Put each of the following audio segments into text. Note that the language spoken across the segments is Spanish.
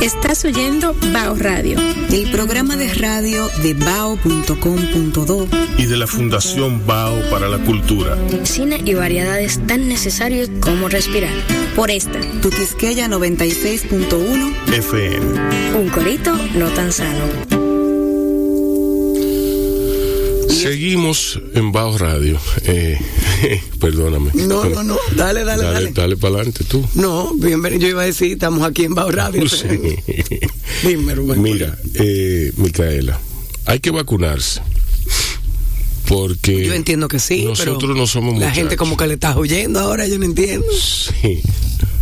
Estás oyendo Bao Radio, el programa de radio de bao.com.do y de la Fundación Bao para la Cultura. Cine y variedades tan necesarios como respirar. Por esta, tu Quisqueya 96.1 FM. Un corito no tan sano. Seguimos en Bajo Radio. Eh, perdóname. No, no, no. Dale, dale, dale. Dale, dale para adelante tú. No, bienvenido. Yo iba a decir, estamos aquí en Bajo Radio. Sí. Dime, Rubén. Mira, eh, Micaela, hay que vacunarse. Porque Yo entiendo que sí. nosotros pero no somos La muchachos. gente como que le está oyendo ahora, yo no entiendo. Sí.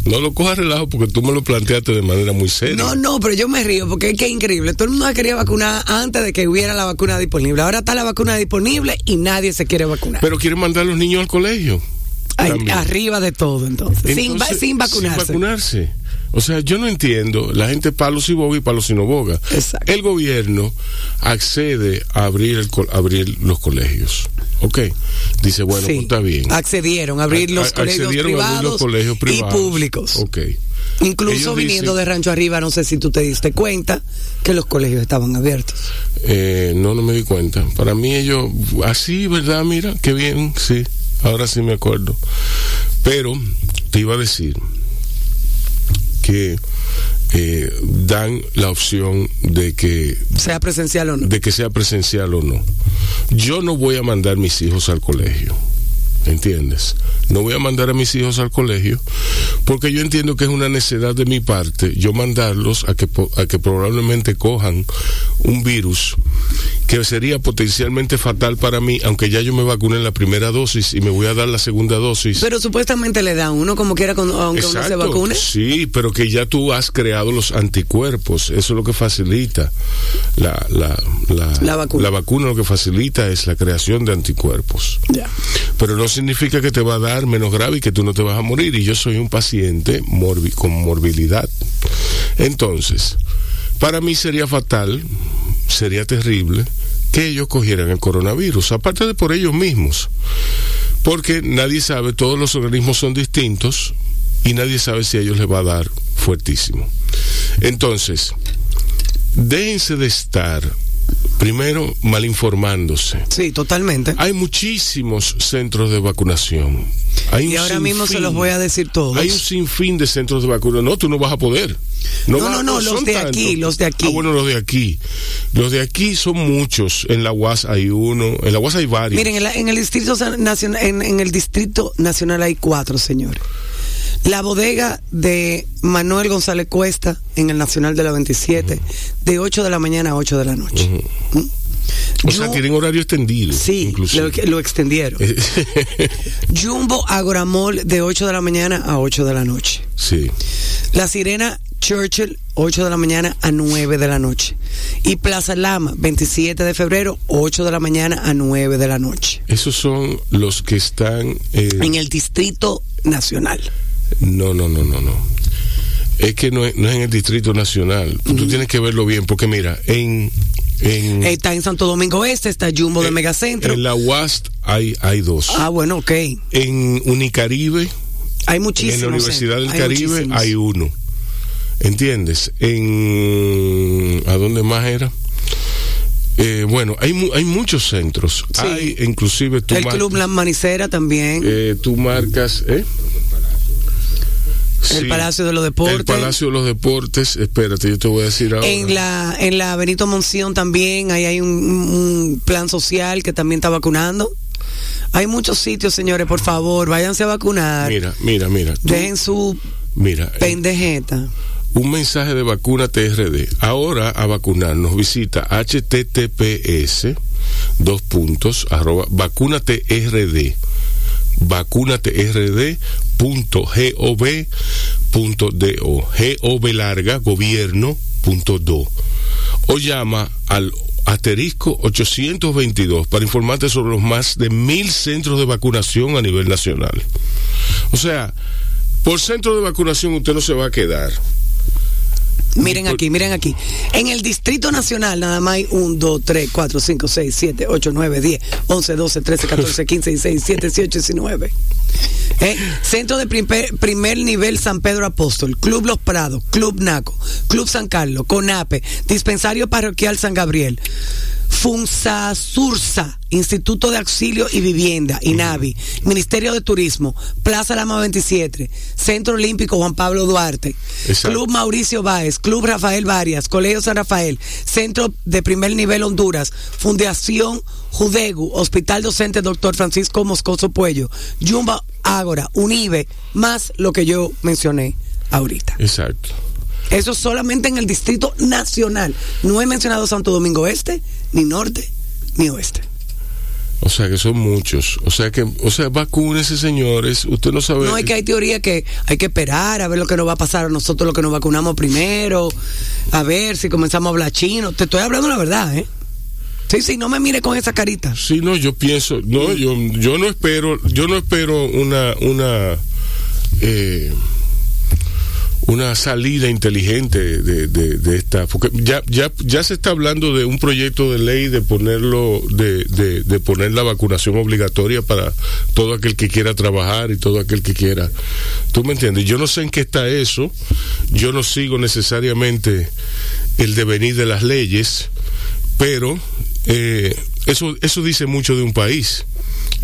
No lo cojas relajo porque tú me lo planteaste de manera muy seria. No, no, pero yo me río porque es que es increíble. Todo el mundo se quería vacunar antes de que hubiera la vacuna disponible. Ahora está la vacuna disponible y nadie se quiere vacunar. Pero quieren mandar a los niños al colegio. Ay, arriba de todo, entonces. sin, va- Entonces, sin vacunarse. Sin vacunarse. O sea, yo no entiendo. La gente palo si boga y palo si no boga. Exacto. El gobierno accede a abrir, el abrir los colegios. ¿Ok? Dice, bueno, Sí. pues está bien. Accedieron a abrir los a- colegios accedieron a privados, abrir los colegios privados. y públicos. Ok. Incluso Ellos viniendo dicen- de Rancho Arriba, no sé si tú te diste cuenta que los colegios estaban abiertos. Eh, no, no me di cuenta. Para mí ellos, así, ¿verdad? Mira, qué bien, sí. Ahora sí me acuerdo. Pero te iba a decir que eh, dan la opción de que Sea presencial o no. de que sea presencial o no. Yo no voy a mandar mis hijos al colegio. ¿Entiendes? No voy a mandar a mis hijos al colegio porque yo entiendo que es una necesidad de mi parte yo mandarlos a que, a que probablemente cojan un virus que sería potencialmente fatal para mí, aunque ya yo me vacuné en la primera dosis y me voy a dar la segunda dosis. Pero supuestamente le da uno como quiera cuando- aunque uno se vacune. Sí, pero que ya tú has creado los anticuerpos. Eso es lo que facilita la, la, la, La vacuna. La vacuna lo que facilita es la creación de anticuerpos. Ya. Pero no significa que te va a dar menos grave y que tú no te vas a morir. Y yo soy un paciente con morbilidad. Entonces, para mí sería fatal, sería terrible que ellos cogieran el coronavirus, aparte de por ellos mismos. Porque nadie sabe, todos los organismos son distintos y nadie sabe si a ellos les va a dar fuertísimo. Entonces, déjense de estar, primero, mal informándose. Sí, totalmente. Hay muchísimos centros de vacunación. Hay Y ahora mismo se los voy a decir todos. Hay un sinfín de centros de vacunación. No, tú no vas a poder. No, no, no, los de aquí, los de aquí. Ah, bueno, los de aquí. Los de aquí son muchos. En la UAS hay uno. En la UAS hay varios. Miren, en, la- en el distrito nacional, en, en el distrito nacional hay cuatro, señores. La bodega de Manuel González Cuesta en el Nacional de la 27, de 8 de la mañana a 8 de la noche. ¿Mm? o Yo- sea, tienen horario extendido. Sí, lo, lo extendieron. Jumbo Agoramol de 8 de la mañana a 8 de la noche. sí. La Sirena Churchill, 8 de la mañana a 9 de la noche. Y Plaza Lama, 27 de febrero, 8 de la mañana a 9 de la noche. Esos son los que están. eh, En el Distrito Nacional. No, no, no, no, no. Es que no es, no es en el Distrito Nacional. Tú tienes que verlo bien, porque mira, en. en Está en Santo Domingo Este, está Jumbo de en- Megacentro. En la UAST hay, hay dos. Ah, bueno, ok. En Unicaribe, Hay muchísimos. en la Universidad del hay Caribe, muchísimos. hay uno. ¿Entiendes? En. ¿A dónde más era? Eh, bueno, hay, mu- hay muchos centros. Sí. Hay, inclusive, tú, El Club La Manicera también. eh, tú marcas. ¿eh? El Sí. Palacio de los Deportes. El Palacio de los Deportes, espérate, yo te voy a decir ahora. En la, en la Benito Monción también, ahí hay un, un plan social que también está vacunando. Hay muchos sitios, señores, por favor, váyanse a vacunar. Mira, mira, mira. tú- Dejen su mira, eh, pendejeta. un mensaje de vacuna TRD. Ahora a vacunarnos visita https dos puntos arroba vacunaterd vacunaterd.gov.do gov larga o llama al asterisco 822 para informarte sobre los más de mil centros de vacunación a nivel nacional. O sea, por centro de vacunación usted no se va a quedar. Miren aquí, miren aquí. En el Distrito Nacional nada más hay 1, 2, 3, 4, 5, 6, 7, 8, 9, 10, 11, 12, 13, 14, 15, 16, 17, 18, 19. ¿Eh? Centro de primer, primer, nivel San Pedro Apóstol, Club Los Prados, Club Naco, Club San Carlos, CONAPE, Dispensario Parroquial San Gabriel. FUNSASURSA, Instituto de Auxilio y Vivienda, INAVI, Ministerio de Turismo, Plaza Lama 27, Centro Olímpico Juan Pablo Duarte, Exacto. Club Mauricio Báez, Club Rafael Varias, Colegio San Rafael, Centro de Primer Nivel Honduras, Fundación Judegu, Hospital Docente Dr. Francisco Moscoso Puello, Yumba Ágora, UNIBE, más lo que yo mencioné ahorita. Exacto. Eso solamente en el Distrito Nacional. No he mencionado Santo Domingo Este, ni Norte, ni Oeste. O sea que son muchos. O sea que, o sea, vacúnese, señores. Usted no sabe. No, es que hay teoría que hay que esperar a ver lo que nos va a pasar a nosotros, lo que nos vacunamos primero. A ver si comenzamos a hablar chino. Te estoy hablando la verdad, ¿eh? Sí, sí, no me mire con esa carita. Sí, no, yo pienso, no, yo, yo no espero, yo no espero una, una, eh, una salida inteligente de, de, esta porque ya ya ya se está hablando de un proyecto de ley de ponerlo de, de, poner la vacunación obligatoria para todo aquel que quiera trabajar y todo aquel que quiera. Tú me entiendes yo no sé en qué está eso. Yo no sigo necesariamente el devenir de las leyes pero eh, eso eso dice mucho de un país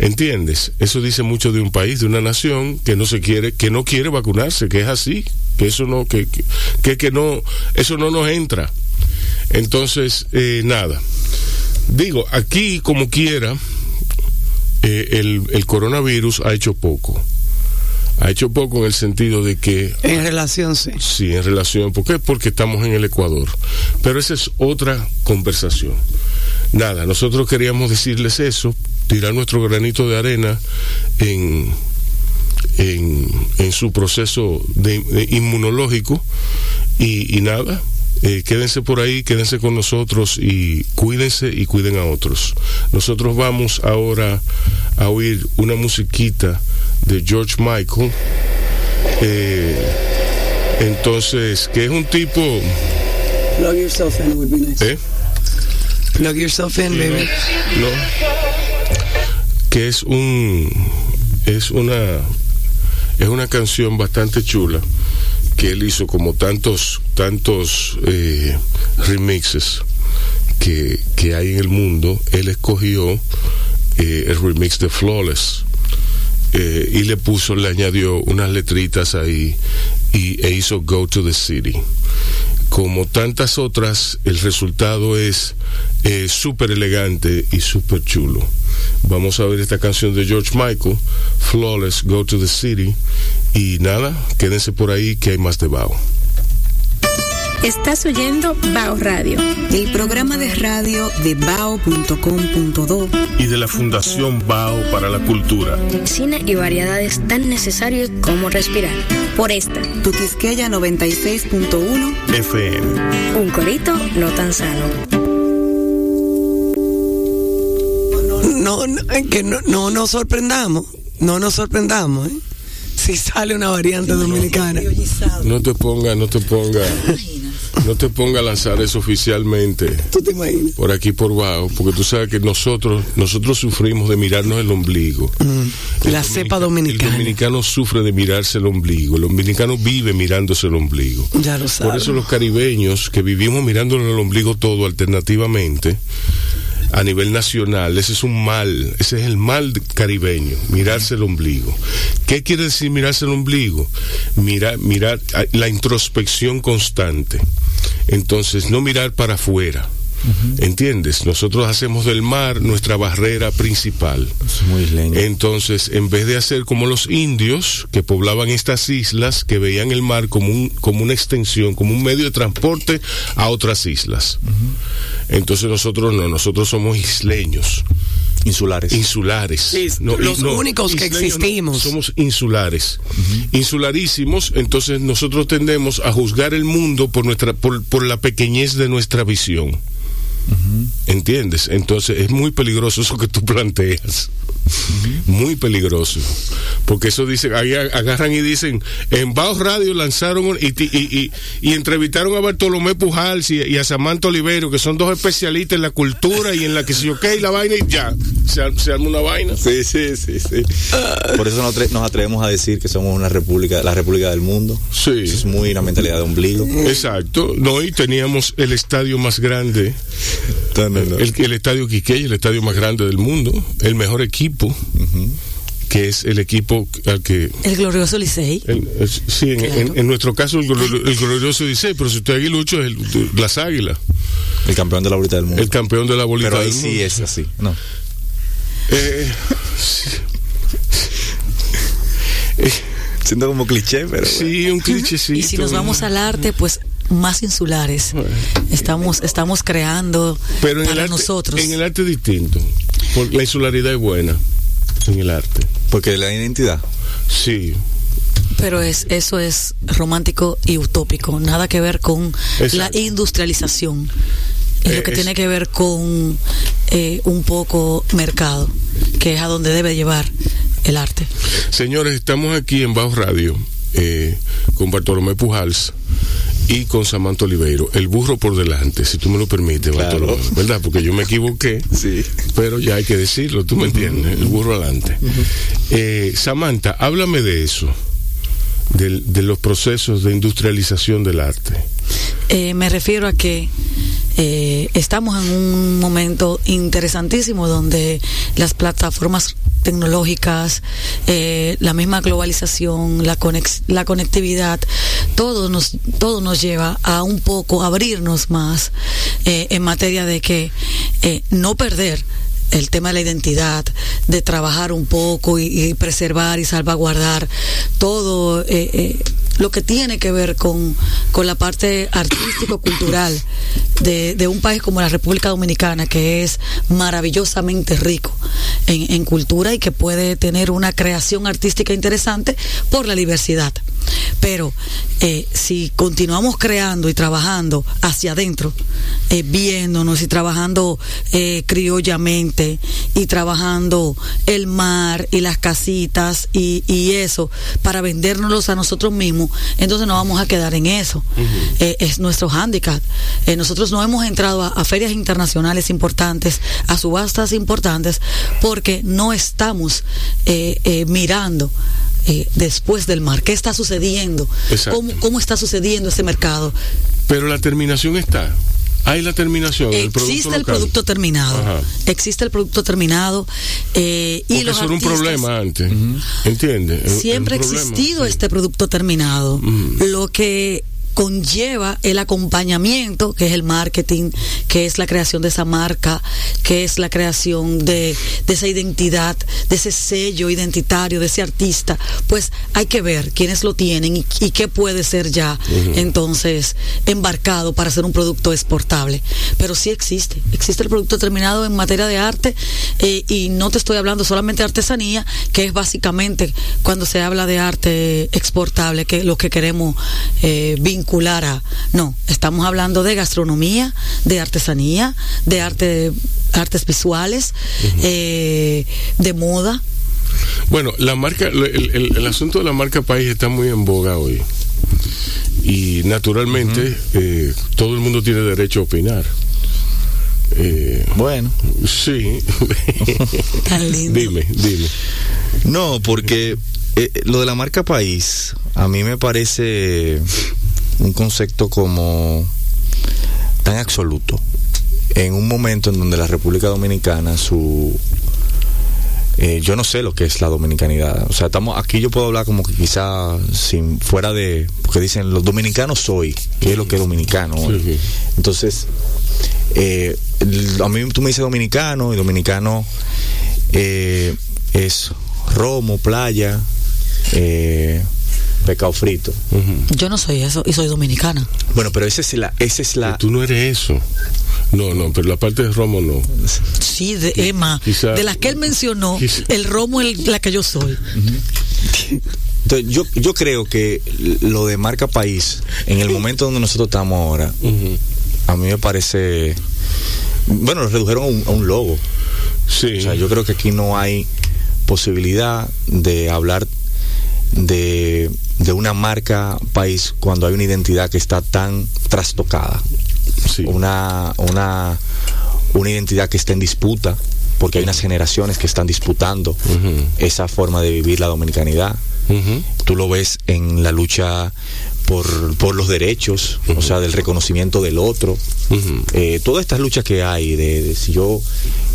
¿Entiendes? Eso dice mucho de un país, de una nación que no se quiere, que no quiere vacunarse, que es así, que eso no, que, que, que no, eso no nos entra. Entonces, eh, nada. Digo, aquí como quiera, eh, el, el coronavirus ha hecho poco ha hecho poco en el sentido de que... En relación, sí. Sí, en relación. ¿Por qué? Porque estamos en el Ecuador. Pero esa es otra conversación. Nada, nosotros queríamos decirles eso, tirar nuestro granito de arena en, en, su proceso de, inmunológico y, nada, eh, quédense por ahí, quédense con nosotros y cuídense y cuiden a otros. Nosotros vamos ahora a oír una musiquita de George Michael. Eh, entonces, que es un tipo... Plug yourself in would be nice. ¿Eh? Plug yourself in, baby. No. Que es un... Es una... Es una canción bastante chula que él hizo como tantos tantos eh, remixes que, que, hay en el mundo él escogió eh, el remix de Flawless eh, y le puso, le añadió unas letritas ahí y, e hizo Go to the City. Como tantas otras, el resultado es eh, súper elegante y súper chulo. Vamos a ver esta canción de George Michael, Flawless, Go to the City. Y nada, quédense por ahí que hay más de Bao. Estás oyendo Bao Radio, el programa de radio de bao.com.do y de la Fundación Bao para la Cultura. Cine y variedades tan necesarios como respirar. Por esta, tu Quisqueya 96.1 FM. Un corito no tan sano. No, no, que no, no nos sorprendamos, no nos sorprendamos, ¿eh? si sale una variante dominicana. No te ponga, no te ponga. No te ponga a lanzar eso oficialmente. ¿Tú te imaginas? Por aquí por bajo, porque tú sabes que nosotros nosotros sufrimos de mirarnos el ombligo. Mm, la cepa dominicana. El dominicano sufre de mirarse el ombligo. El dominicano vive mirándose el ombligo. Ya lo sabes. Por eso los caribeños que vivimos mirándonos el ombligo todo alternativamente a nivel nacional. Ese es un mal, ese es el mal caribeño, mirarse el ombligo. ¿Qué quiere decir mirarse el ombligo? Mirar, mirar la introspección constante. Entonces, no mirar para afuera. ¿Entiendes? Nosotros hacemos del mar nuestra barrera principal. muy Entonces, en vez de hacer como los indios que poblaban estas islas, que veían el mar como, un, como una extensión, como un medio de transporte a otras islas. Entonces nosotros no, nosotros somos isleños. Insulares. Insulares. los únicos que existimos. somos insulares. Insularísimos, entonces nosotros tendemos a juzgar el mundo por, nuestra, por, por la pequeñez de nuestra visión. ¿Entiendes? Entonces es muy peligroso eso que tú planteas. muy peligroso. Porque eso dice, ahí agarran y dicen, en Bajo Radio lanzaron y, y, y, entrevistaron a Bartolomé Pujals y, a Samantha Olivero, que son dos especialistas en la cultura y en la que se ok la vaina y ya, se, se, arma una vaina. Sí, sí, sí, sí. Por eso nos, nos, atrevemos a decir que somos una república, la república del mundo. Sí. es muy la mentalidad de ombligo. Exacto. No, y teníamos el estadio más grande, el, el estadio Quiqueya, el estadio más grande del mundo, el mejor equipo que es el equipo al que... El glorioso Licey. sí, en, nuestro caso el, glorioso Licey, pero si usted aguilucho es el, las águilas. El campeón de la bolita del mundo. El campeón de la bolita pero ahí sí es así, no. Eh, Siendo como cliché, pero... Sí, un cliché, sí. Y si nos vamos al arte, pues más insulares. Estamos, estamos creando pero para nosotros. En el arte es distinto. Porque la insularidad es buena en el arte. Porque la identidad. Sí. Pero es eso es romántico y utópico, nada que ver con la industrialización. Es lo que tiene que ver con eh, un poco mercado, que es a donde debe llevar el arte. Señores, estamos aquí en Bajo Radio eh, con Bartolomé Pujals y con Samantha Oliveiro. El burro por delante, si tú me lo permites, ¿verdad? Porque yo me equivoqué, sí. pero ya hay que decirlo, tú me entiendes, el burro adelante. Eh, Samantha, háblame de eso, de, los procesos de industrialización del arte. Eh, me refiero a que eh, estamos en un momento interesantísimo donde las plataformas tecnológicas, eh, la misma globalización, la, la conectividad, todo nos, todo nos lleva a un poco abrirnos más eh, en materia de que no perder el tema de la identidad, de trabajar un poco y, preservar y salvaguardar todo lo que tiene que ver con, con la parte artístico-cultural de, de, un país como la República Dominicana, que es maravillosamente rico en, en cultura y que puede tener una creación artística interesante por la diversidad. Pero eh, si continuamos creando y trabajando hacia adentro, eh, viéndonos y trabajando eh, criollamente y trabajando el mar y las casitas y, y eso para vendérnoslos a nosotros mismos, entonces no vamos a quedar en eso. es nuestro hándicap. nosotros no hemos entrado a, ferias internacionales importantes, a subastas importantes, porque no estamos mirando eh, después del mar? ¿Qué está sucediendo? ¿Cómo, ¿Cómo, está sucediendo ese mercado? Pero la terminación está. Hay la terminación. Existe el producto, terminado. Existe el producto terminado. Eh, y eso era un problema antes. ¿Entiendes? Siempre ha existido este producto terminado. Lo que conlleva el acompañamiento, que es el marketing, que es la creación de esa marca, que es la creación de, esa identidad, de ese sello identitario, de ese artista, pues hay que ver quiénes lo tienen y, qué puede ser ya entonces embarcado para ser un producto exportable. Pero sí existe, existe el producto terminado en materia de arte eh, y no te estoy hablando solamente de artesanía, que es básicamente cuando se habla de arte exportable, que lo que queremos eh, no, estamos hablando de gastronomía, de artesanía, de arte, artes visuales, eh, de moda. Bueno, la marca, el, asunto de la marca país está muy en boga hoy. Y naturalmente eh, todo el mundo tiene derecho a opinar. Eh, bueno. Sí. Dime, dime. No, porque lo de la marca país, a mí me parece un concepto como tan absoluto. En un momento en donde la República Dominicana su eh, yo no sé lo que es la dominicanidad. O sea estamos aquí yo puedo hablar como que quizá sin fuera de porque dicen los dominicanos soy que es lo que es dominicano. Entonces eh, a mí tú me dices dominicano y dominicano eh, es romo playa eh, Pecado frito. Yo no soy eso y soy dominicana. Bueno, pero esa es la... Esa es la... tú no eres eso. No, no, pero la parte de Romo no. Sí, de Emma. de las que él mencionó, el Romo es la que yo soy. Entonces, yo, yo creo que lo de marca país, en el momento donde nosotros estamos ahora, a mí me parece. Bueno, lo redujeron a un, logo. Sí. O sea, yo creo que aquí no hay posibilidad de hablar de, de una marca país cuando hay una identidad que está tan trastocada. Sí. Una, una, una identidad que está en disputa, porque hay unas generaciones que están disputando esa forma de vivir la dominicanidad. Tú lo ves en la lucha por, por los derechos, o sea, del reconocimiento del otro. Eh, todas estas luchas que hay, de, de si yo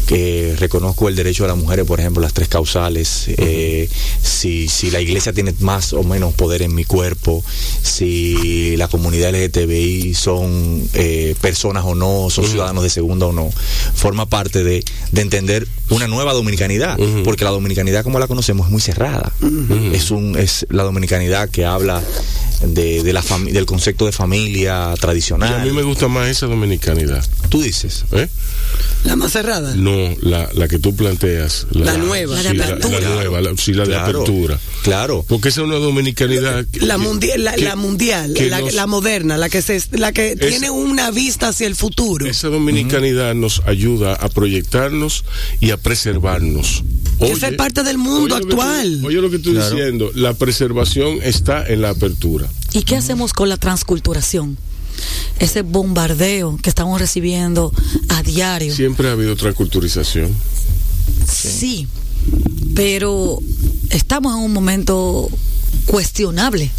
que reconozco el derecho de las mujeres, por ejemplo, las tres causales, eh, si, si la iglesia tiene más o menos poder en mi cuerpo, si la comunidad LGTBI son eh, personas o no, son ciudadanos de segunda o no, forma parte de, de entender una nueva dominicanidad, porque la dominicanidad como la conocemos es muy cerrada. Es un es la dominicanidad que habla de, de la del concepto de familia Y tradicional. a mí me gusta más esa dominicanidad. Tú dices. ¿eh? La más cerrada. No, la, la que tú planteas. La nueva. sí, La de la, nueva, la- sí, la de Claro, apertura. Claro. Porque esa es una dominicanidad. que- La, que- mundial, la, que- la mundial, que la, nos- la moderna, la que se, la que Es- tiene una vista hacia el futuro. Esa dominicanidad nos ayuda a proyectarnos y a preservarnos. Esa es parte del mundo oye lo que tú- actual. oye lo que estoy Claro. diciendo, la preservación está en la apertura. ¿Y qué hacemos con la transculturación? Ese bombardeo que estamos recibiendo a diario. Siempre ha habido otra culturización. Sí, pero estamos en un momento cuestionable.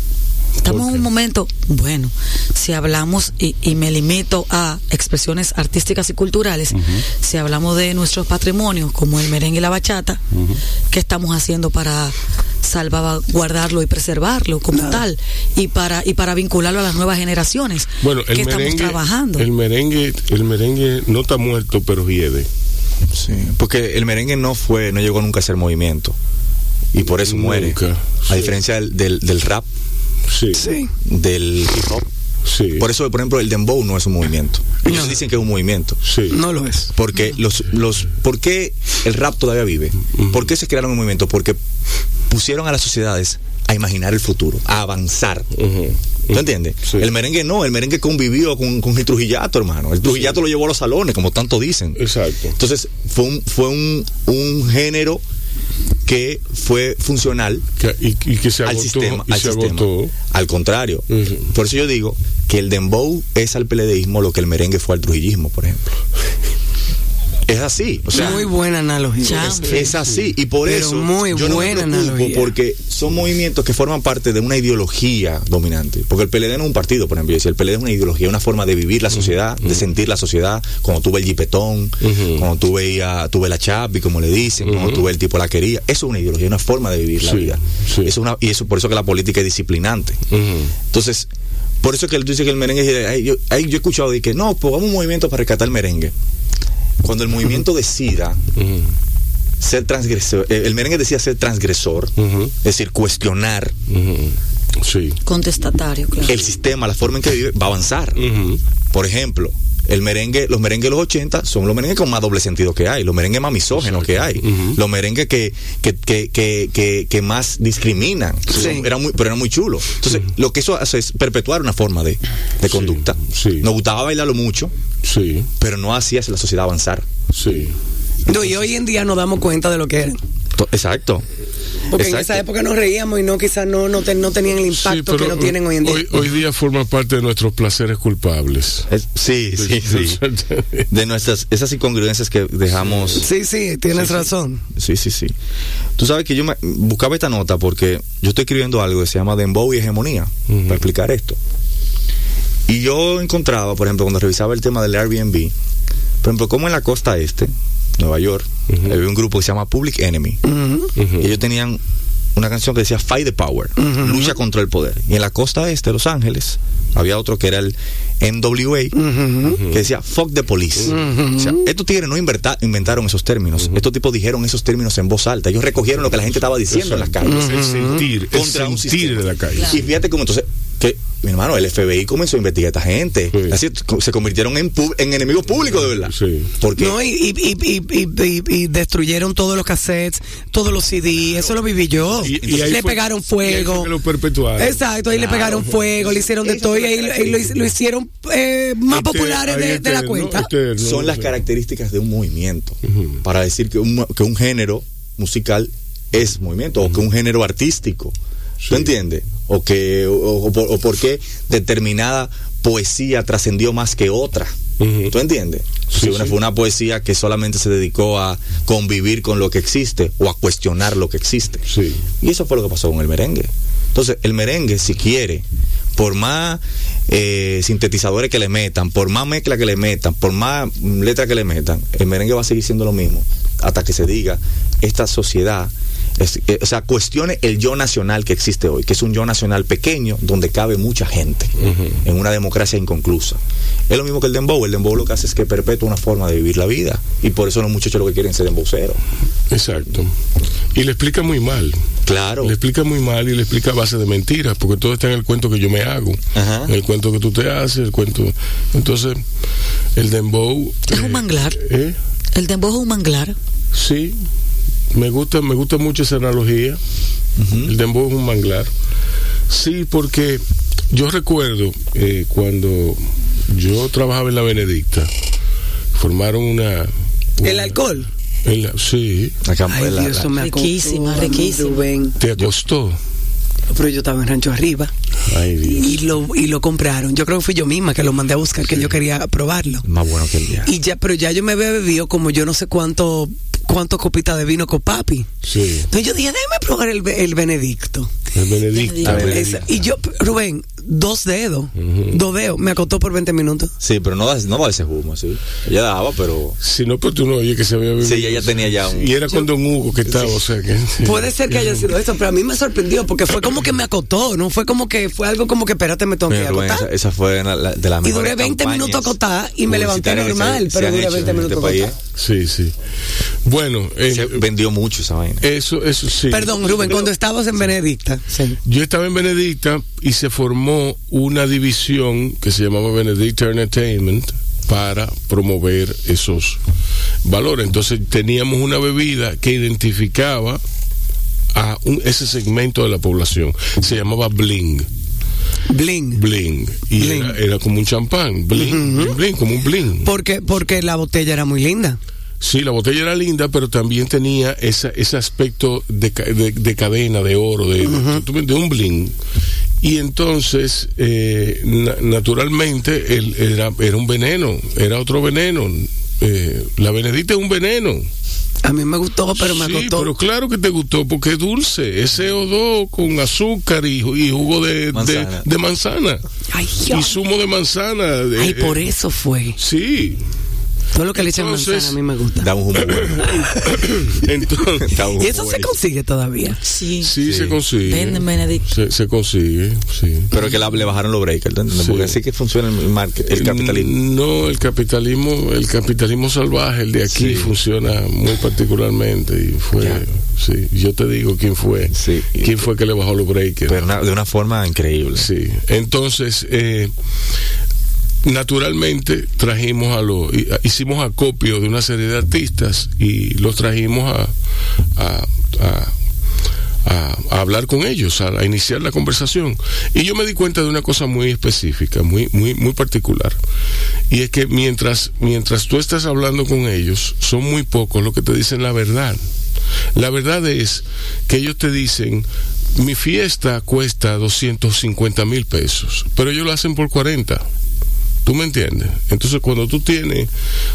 Estamos ¿Por en qué? un momento, bueno, si hablamos, y, y me limito a expresiones artísticas y culturales, si hablamos de nuestros patrimonios como el merengue y la bachata, ¿qué estamos haciendo para salvaguardarlo y preservarlo como tal? Y para, y para vincularlo a las nuevas generaciones. Bueno, el que estamos merengue, trabajando. el merengue, el merengue no está muerto, pero hiede. Sí, porque el merengue no fue, no llegó nunca a ser movimiento. Y por eso muere. A diferencia del, del, del rap, Sí, Sí. del hip hop. sí, Por eso, por ejemplo, el dembow no es un movimiento. Ellos dicen que es un movimiento. sí. No lo es. Porque los, los, ¿por qué el rap todavía vive? ¿Por qué se crearon un movimiento? Porque pusieron a las sociedades a imaginar el futuro, a avanzar. ¿Tú entiendes? Sí. El merengue no, el merengue convivió con, con el trujillato, hermano. El trujillato lo llevó a los salones, como tanto dicen. Exacto. Entonces, fue un, fue un, un género que fue funcional Que- y, y que se al agotó. sistema. y Al, se sistema. agotó. al contrario. Por eso yo digo que el dembow es al peledeísmo lo que el merengue fue al trujillismo, por ejemplo. Es así. O sea, muy buena analogía. Es, es así. Y por Pero eso muy yo buena no me preocupo analogía. porque son movimientos que forman parte de una ideología dominante. Porque el PLD no es un partido, por ejemplo. Yo decía, el PLD es una ideología, una forma de vivir la sociedad, de sentir la sociedad. Cuando tú ves el jipetón, cuando veías, tú ves la chapi, como le dicen, cuando tú ves el tipo la quería. Eso es una ideología, una forma de vivir la vida. sí. Eso es una, y eso por eso que la política es disciplinante. Entonces, por eso que tú dices que el merengue, ay, yo, yo he escuchado de que no, pongamos un movimiento para rescatar el merengue. Cuando el movimiento decida ser transgresor, eh, el merengue decía ser transgresor, es decir, cuestionar. Sí. Contestatario, claro. el sistema, la forma en que vive, va a avanzar. Por ejemplo, el merengue, los merengues de los 80 son los merengues con más doble sentido que hay, los merengues más misógenos que hay, los merengues que, que, que, que, que, que más discriminan, Sí. era muy, pero eran muy chulos. Entonces, lo que eso hace es perpetuar una forma de, de conducta. sí. Nos gustaba bailarlo mucho, Sí. pero no hacía a la sociedad avanzar. Sí. No, y hoy en día nos damos cuenta de lo que eran. To- Exacto. Porque en esa época nos reíamos y no quizás no, no, ten- no tenían el impacto Sí, que no tienen hoy en día. Hoy, hoy día forma parte de nuestros placeres culpables. Es- sí, sí, sí. De nuestras, esas incongruencias que dejamos. sí, sí, tienes razón. Sí, sí, sí. Tú sabes que yo me, buscaba esta nota porque yo estoy escribiendo algo que se llama Dembow y Hegemonía, para explicar esto. Y yo encontraba, por ejemplo, cuando revisaba el tema del Airbnb, por ejemplo, como en la costa este, Nueva York, había un grupo que se llama Public Enemy. Y ellos tenían una canción que decía Fight the Power, lucha contra el poder. Y en la costa este de Los Ángeles había otro que era el NWA, que decía fuck the police. O sea, estos tigres no inventaron esos términos. Estos tipos dijeron esos términos en voz alta. Ellos recogieron lo que la gente estaba diciendo en las calles. El sentir, el Contra un sentir de la calle. Y fíjate cómo entonces, que mi hermano, el FBI comenzó a investigar a esta gente. Sí. Así se convirtieron en, en enemigos públicos, de verdad. Sí. Porque No, y, y, y, y- y- y- y destruyeron todos los cassettes, todos los CD, eso lo viví yo. Y- y ahí le fue- pegaron y ahí fue fuego. que lo perpetuaron. Exacto, ahí le pegaron fuego, le hicieron de todo y ahí, ahí lo, lo hicieron eh, más Este- populares de, de la cuenta. son las características de un movimiento. Para decir que un, que un género musical es movimiento, o que un género artístico. ¿Tú entiendes? O que o, o por- o por qué determinada poesía trascendió más que otra. ¿Tú entiendes? Sí, si una, sí. fue una poesía que solamente se dedicó a convivir con lo que existe o a cuestionar lo que existe. Sí. Y eso fue lo que pasó con el merengue. Entonces, el merengue, si quiere, por más eh, sintetizadores que le metan, por más mezcla que le metan, por más letra que le metan, el merengue va a seguir siendo lo mismo hasta que se diga esta sociedad. Es- eh, o sea, cuestione el yo nacional que existe hoy, que es un yo nacional pequeño donde cabe mucha gente en una democracia inconclusa. Es lo mismo que el dembow. El dembow lo que hace es que perpetúa una forma de vivir la vida. Y por eso los muchachos lo que quieren es ser dembowceros. Exacto. Y le explica muy mal. Claro. Le explica muy mal y le explica a base de mentiras, porque todo está en el cuento que yo me hago, Ajá. en el cuento que tú te haces, el cuento. Entonces, el dembow. Es un manglar. ¿eh? El dembow es un manglar. Sí, me gusta, me gusta mucho esa analogía. El dembow es un manglar. Sí, porque yo recuerdo eh, cuando yo trabajaba en la Benedicta, formaron una. ¿El una- alcohol? en la- sí, La Riquísima, riquísima. Rubén. te acostó. Pero yo estaba en Rancho Arriba Ay, Dios. y lo, y lo compraron. Yo creo que fui yo misma que lo mandé a buscar, que yo quería probarlo. más bueno que el día. Y ya, pero ya yo me había bebido como yo no sé cuánto, cuánto copitas de vino con papi. Sí, Entonces yo dije, déjame probar el, el Benedicto. el. Benedicta. Esa- y yo, Rubén, dos dedos, dos dedos, me acostó por 20 minutos. Sí, pero no no da ese humo, sí. Ella daba, pero. Si no, pero tú no oye que se había bebido. Sí, ella tenía ya un- Y era con Don Hugo que estaba, o sea que. Puede ser que haya sido eso, pero a mí me sorprendió porque fue como que me acotó, no fue como que fue algo como que espérate, me tengo que Mira, Rubén, acotar. esa, esa fue una la- de las Y duré 20 campañas minutos acotada y me levanté normal, se- pero duré hecho 20 en minutos este acotada. Sí, sí. Bueno, eh, Se vendió mucho esa vaina. eso, eso sí. Perdón, Rubén, cuando estabas en Benedicta. Sí. Yo estaba en Benedicta y se formó una división que se llamaba Benedicta Entertainment para promover esos valores. Entonces teníamos una bebida que identificaba a un- ese segmento de la población. Se llamaba Bling. Bling. Bling. Y Bling. Era, era como un champán. Bling, bling, bling, como un bling. Porque, porque la botella era muy linda. Sí, la botella era linda, pero también tenía esa, ese aspecto de, de- de cadena, de oro, de un bling. Y entonces, eh, na- naturalmente, él era, era un veneno, era otro veneno. Eh, la Benedicta es un veneno. A mí me gustó, pero me sí, pero claro que te gustó, porque es dulce. Es CO2 con azúcar y, ju- y jugo de de- Manzana. de manzana. Ay, Y zumo de manzana. de- Ay, por eh, eso fue. Sí. Todo lo que le echan Entonces- manzana a mí me gusta. Da un humo bueno. Entonces, Da un Y eso se consigue todavía. Sí. sí, se consigue. Venden Benedict. Se, se consigue, sí. Pero que la- le bajaron los breakers. Porque así que funciona el, market, el capitalismo. No, el capitalismo, el capitalismo salvaje, el de aquí Sí. funciona muy particularmente y fue, Ya. sí, yo te digo quién fue, Sí. quién fue que le bajó los breakers. Pero una- de una forma increíble. Sí, entonces, eh, naturalmente trajimos a los, hi- hicimos acopio de una serie de artistas y los trajimos a hablar con ellos, a, a iniciar la conversación. Y yo me di cuenta de una cosa muy específica, muy, muy, muy particular. Y es que mientras, mientras tú estás hablando con ellos, son muy pocos los que te dicen la verdad. La verdad es que ellos te dicen, mi fiesta cuesta 250 mil pesos, pero ellos lo hacen por 40. ¿Tú me entiendes? Entonces cuando tú tienes,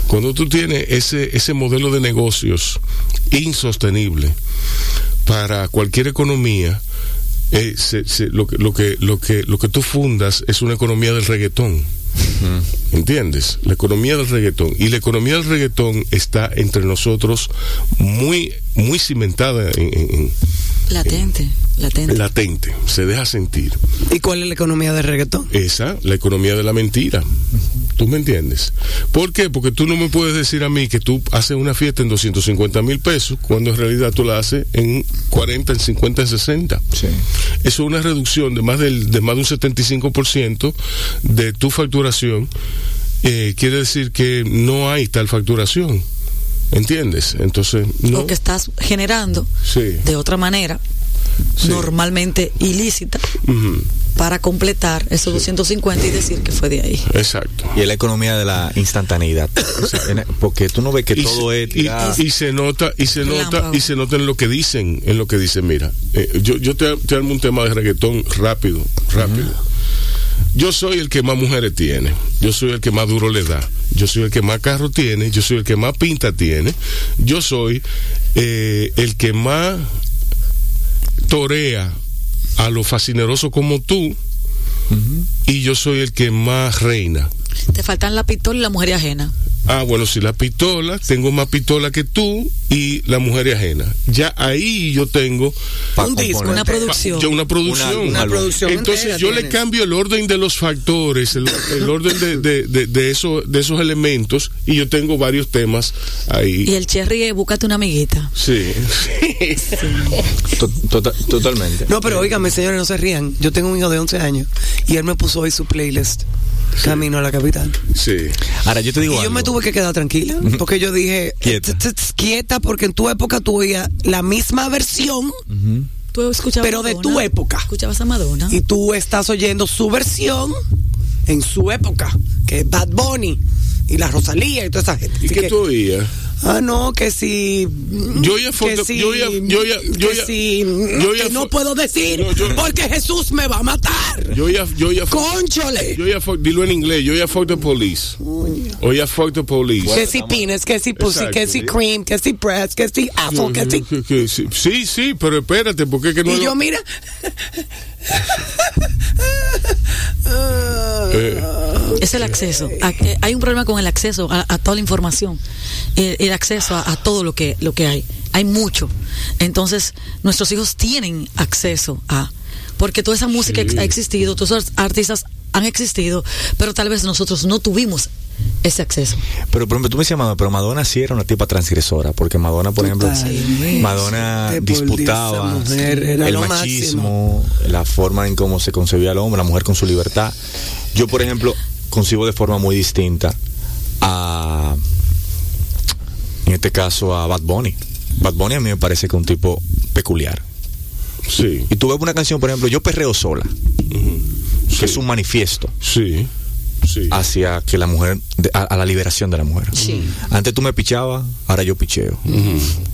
cuando tú tienes ese, ese modelo de negocios insostenible para cualquier economía, eh, se- se- lo, que, lo, que, lo, que, lo que tú fundas es una economía del reggaetón. ¿Entiendes? La economía del reggaetón. Y la economía del reggaetón está entre nosotros muy, muy cimentada en- en- en, Latente. Latente. latente, se deja sentir. ¿Y cuál es la economía del reggaetón? Esa, la economía de la mentira. ¿Tú me entiendes? ¿Por qué? Porque tú no me puedes decir a mí que tú haces una fiesta en 250 mil pesos cuando en realidad tú la haces en 40, en 50, en 60. Sí. Eso es una reducción de más, del, de más de un 75% de tu facturación. Eh, quiere decir que no hay tal facturación. ¿Entiendes? Entonces, no. Lo que estás generando Sí. de otra manera Sí. normalmente ilícita para completar esos 250 y decir que fue de ahí. Exacto. Y es la economía de la instantaneidad. Porque tú no ves que Y todo se- es y, se nota y se nota y se nota en lo que dicen en lo que dicen mira eh, yo yo te, te armo un tema de reggaetón rápido rápido yo soy el que más mujeres tiene yo soy el que más duro le da yo soy el que más carro tiene yo soy el que más pinta tiene yo soy eh, el que más torea a lo fascineroso como tú y yo soy el que más reina Te faltan la pistola y la mujer ajena. Ah, bueno, si la pistola, tengo más pistola que tú y la mujer es ajena. Ya ahí yo tengo un disco. Una producción. ya una producción. Una- Una producción Entonces yo le cambio el orden de los factores, el, el orden de, de, de, de eso- de esos elementos y yo tengo varios temas ahí. Y el cherry es búscate una amiguita. Sí. To- tota- totalmente. No, pero óigame, señores, no se rían. Yo tengo un hijo de 11 años y él me puso hoy su playlist Camino a la capital. sí. Ahora, yo te digo Y yo me tuve que quedar tranquila, porque yo dije, Quieta. "Tss, tss, quieta, porque en tu época tú oías la misma versión Tú escuchabas Pero de tu época. Escuchabas a Madonna. y tú estás oyendo su versión en su época, que es Bad Bunny y la Rosalía y toda esa gente. ¿Y Así qué que- tú oías? Ah, no, que si. Yo ya que foto- si- yo ya- yo ya- yo que ya- si- yo ya que no puedo decir, No, yo- porque Jesús me va a matar. Yo ya, yo ya, ¡Conchole! yo ya, fuck- dilo en inglés, yo ya fuck the police. O ya fuck the police. Que si pines, que si pussy, Exacto, que si sí. cream, que si breast, que si apple, que si. Que- que- sí, sí, sí, pero espérate, porque es que no Y yo, lo- mira. Eh, Es el acceso. Eh, hay un problema con el acceso a, a toda la información. El, el acceso a, a todo lo que, lo que hay. Hay mucho. Entonces, nuestros hijos tienen acceso a. Porque toda esa música Sí. ha existido, todos esos artistas han existido, pero tal vez nosotros no tuvimos ese acceso. Pero, por ejemplo, tú me decías Madonna, pero Madonna sí era una tipa transgresora, porque Madonna, por ejemplo. Madonna disputaba mujer el machismo, la forma en cómo se concebía el hombre, la mujer con su libertad. Yo, por ejemplo, concibo de forma muy distinta a, en este caso, a Bad Bunny. Bad Bunny a mí me parece que es un tipo peculiar. sí, Y tú ves una canción, por ejemplo, Yo Perreo Sola, que Sí. es un manifiesto sí, sí. hacia que la mujer de- a, a la liberación de la mujer. Antes tú me pichabas, ahora yo picheo.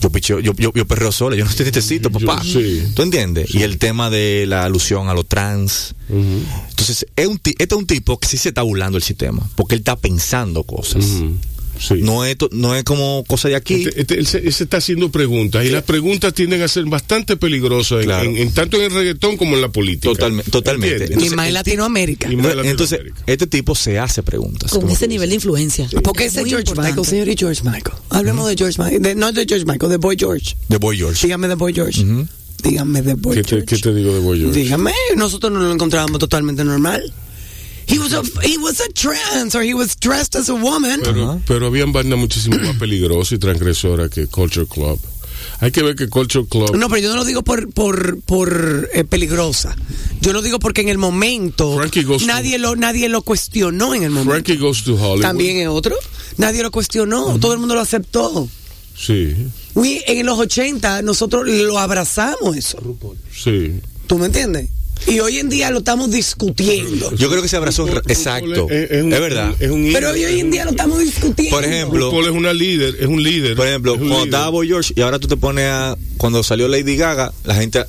Yo picheo, yo, yo, yo perreo sola, yo no te necesito, Yo- papá. sí. ¿Tú entiendes? Y el tema de la alusión a lo trans. Entonces, es un, ti- este es un tipo que sí se está burlando el sistema, porque él está pensando cosas. Sí. No es, no es como cosa de aquí. Este- este- él, se, él se está haciendo preguntas y las preguntas tienden a ser bastante peligrosas en, Claro. en- en tanto en el reggaetón como en la política. Totalme- totalmente. Y más en Latinoamérica. Y más en Entonces, Latinoamérica. este tipo se hace preguntas. Con ese nivel de influencia. Porque Es ese George importante. Michael, señor, y George Michael. Hablemos de George Michael. de- no de George Michael, de Boy George. De Boy George. Dígame de Boy George. Dígame de Boy ¿Qué te, George. qué te digo de Boy George? Dígame, nosotros no lo encontrábamos totalmente normal. He was a he was a trans or he was dressed as a woman. Pero, Ajá. pero habían bandas muchísimo más peligrosas y transgresoras que Culture Club. Hay que ver que Culture Club. No, pero yo no lo digo por por por eh, peligrosa. Yo lo digo porque en el momento Frankie Goes to- nadie lo nadie lo cuestionó en el momento. Frankie Goes to Hollywood. También es otro. Nadie lo cuestionó, todo el mundo lo aceptó. Sí, We, en los 80 nosotros lo abrazamos eso. sí. ¿Tú me entiendes? Y hoy en día lo estamos discutiendo. Yo creo que se abrazó. Exacto. Es, es un- es verdad. Es un Pero hoy, hoy en día lo estamos discutiendo. Por ejemplo, es una líder, es un líder. Por ejemplo, cuando líder. estaba Boy George y ahora tú te pones a. Cuando salió Lady Gaga, la gente eh,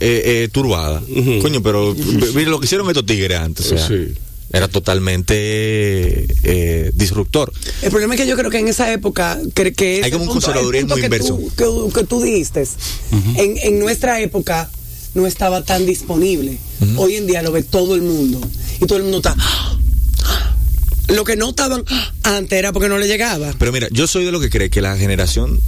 eh, turbada. Coño, pero mira lo que hicieron estos tigres antes. o sea, Sí. Era totalmente eh, disruptor. El problema es que yo creo que en esa época que, que Hay como un punto- conservadurismo punto que inverso. tú- que, que tú dijiste, en, en nuestra época no estaba tan disponible. Hoy en día lo ve todo el mundo y todo el mundo está. Lo que no estaban antes era porque no le llegaba. Pero mira, yo soy de lo que cree que la generación,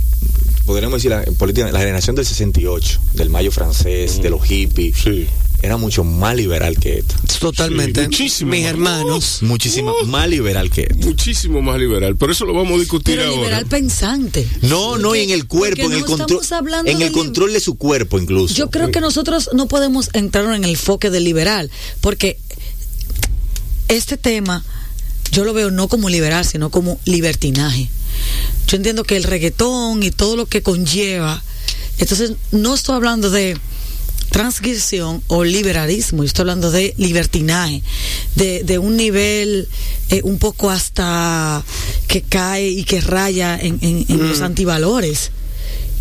podríamos decir la, la generación del 68, del mayo francés, de los hippies, Sí. Era mucho más liberal que esta. Totalmente. Sí, muchísimo Mis hermanos. Muchísimo Uh. más liberal que esta. Muchísimo más liberal. Por eso lo vamos a discutir Pero ahora. liberal pensante. No, no, y en el cuerpo, porque en el no control, estamos hablando en de el control de su cuerpo incluso. Yo creo que nosotros no podemos entrar en el enfoque del liberal, porque este tema yo lo veo no como liberal, sino como libertinaje. Yo entiendo que el reggaetón y todo lo que conlleva, entonces no estoy hablando de transgresión o liberalismo. Yo estoy hablando de libertinaje, de, de un nivel eh, un poco hasta que cae y que raya en, en, en los antivalores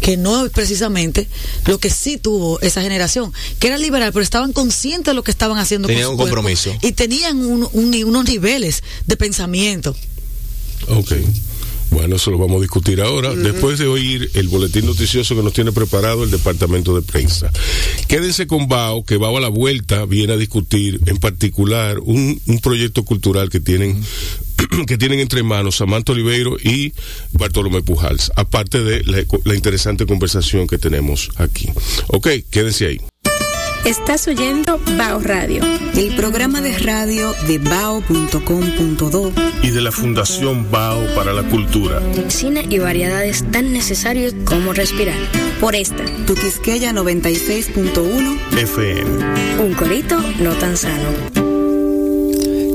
que no es precisamente lo que sí tuvo esa generación, que era liberal, pero estaban conscientes de lo que estaban haciendo Tenían con un su compromiso. y tenían un- un- unos niveles de pensamiento. Ok. Bueno, eso lo vamos a discutir ahora, después de oír el boletín noticioso que nos tiene preparado el departamento de prensa. Quédense con Bao, que Bao a la vuelta viene a discutir en particular un, un proyecto cultural que tienen que tienen entre manos Samantha Oliveiro y Bartolomé Pujals, aparte de la, la interesante conversación que tenemos aquí. Ok, quédense ahí. Estás oyendo Bao Radio. El programa de radio de bao.com.do Y de la Fundación Bao para la Cultura. Cine y variedades tan necesarios como respirar. Por esta, Tu Quisqueya 96.1 FM. un corito no tan sano.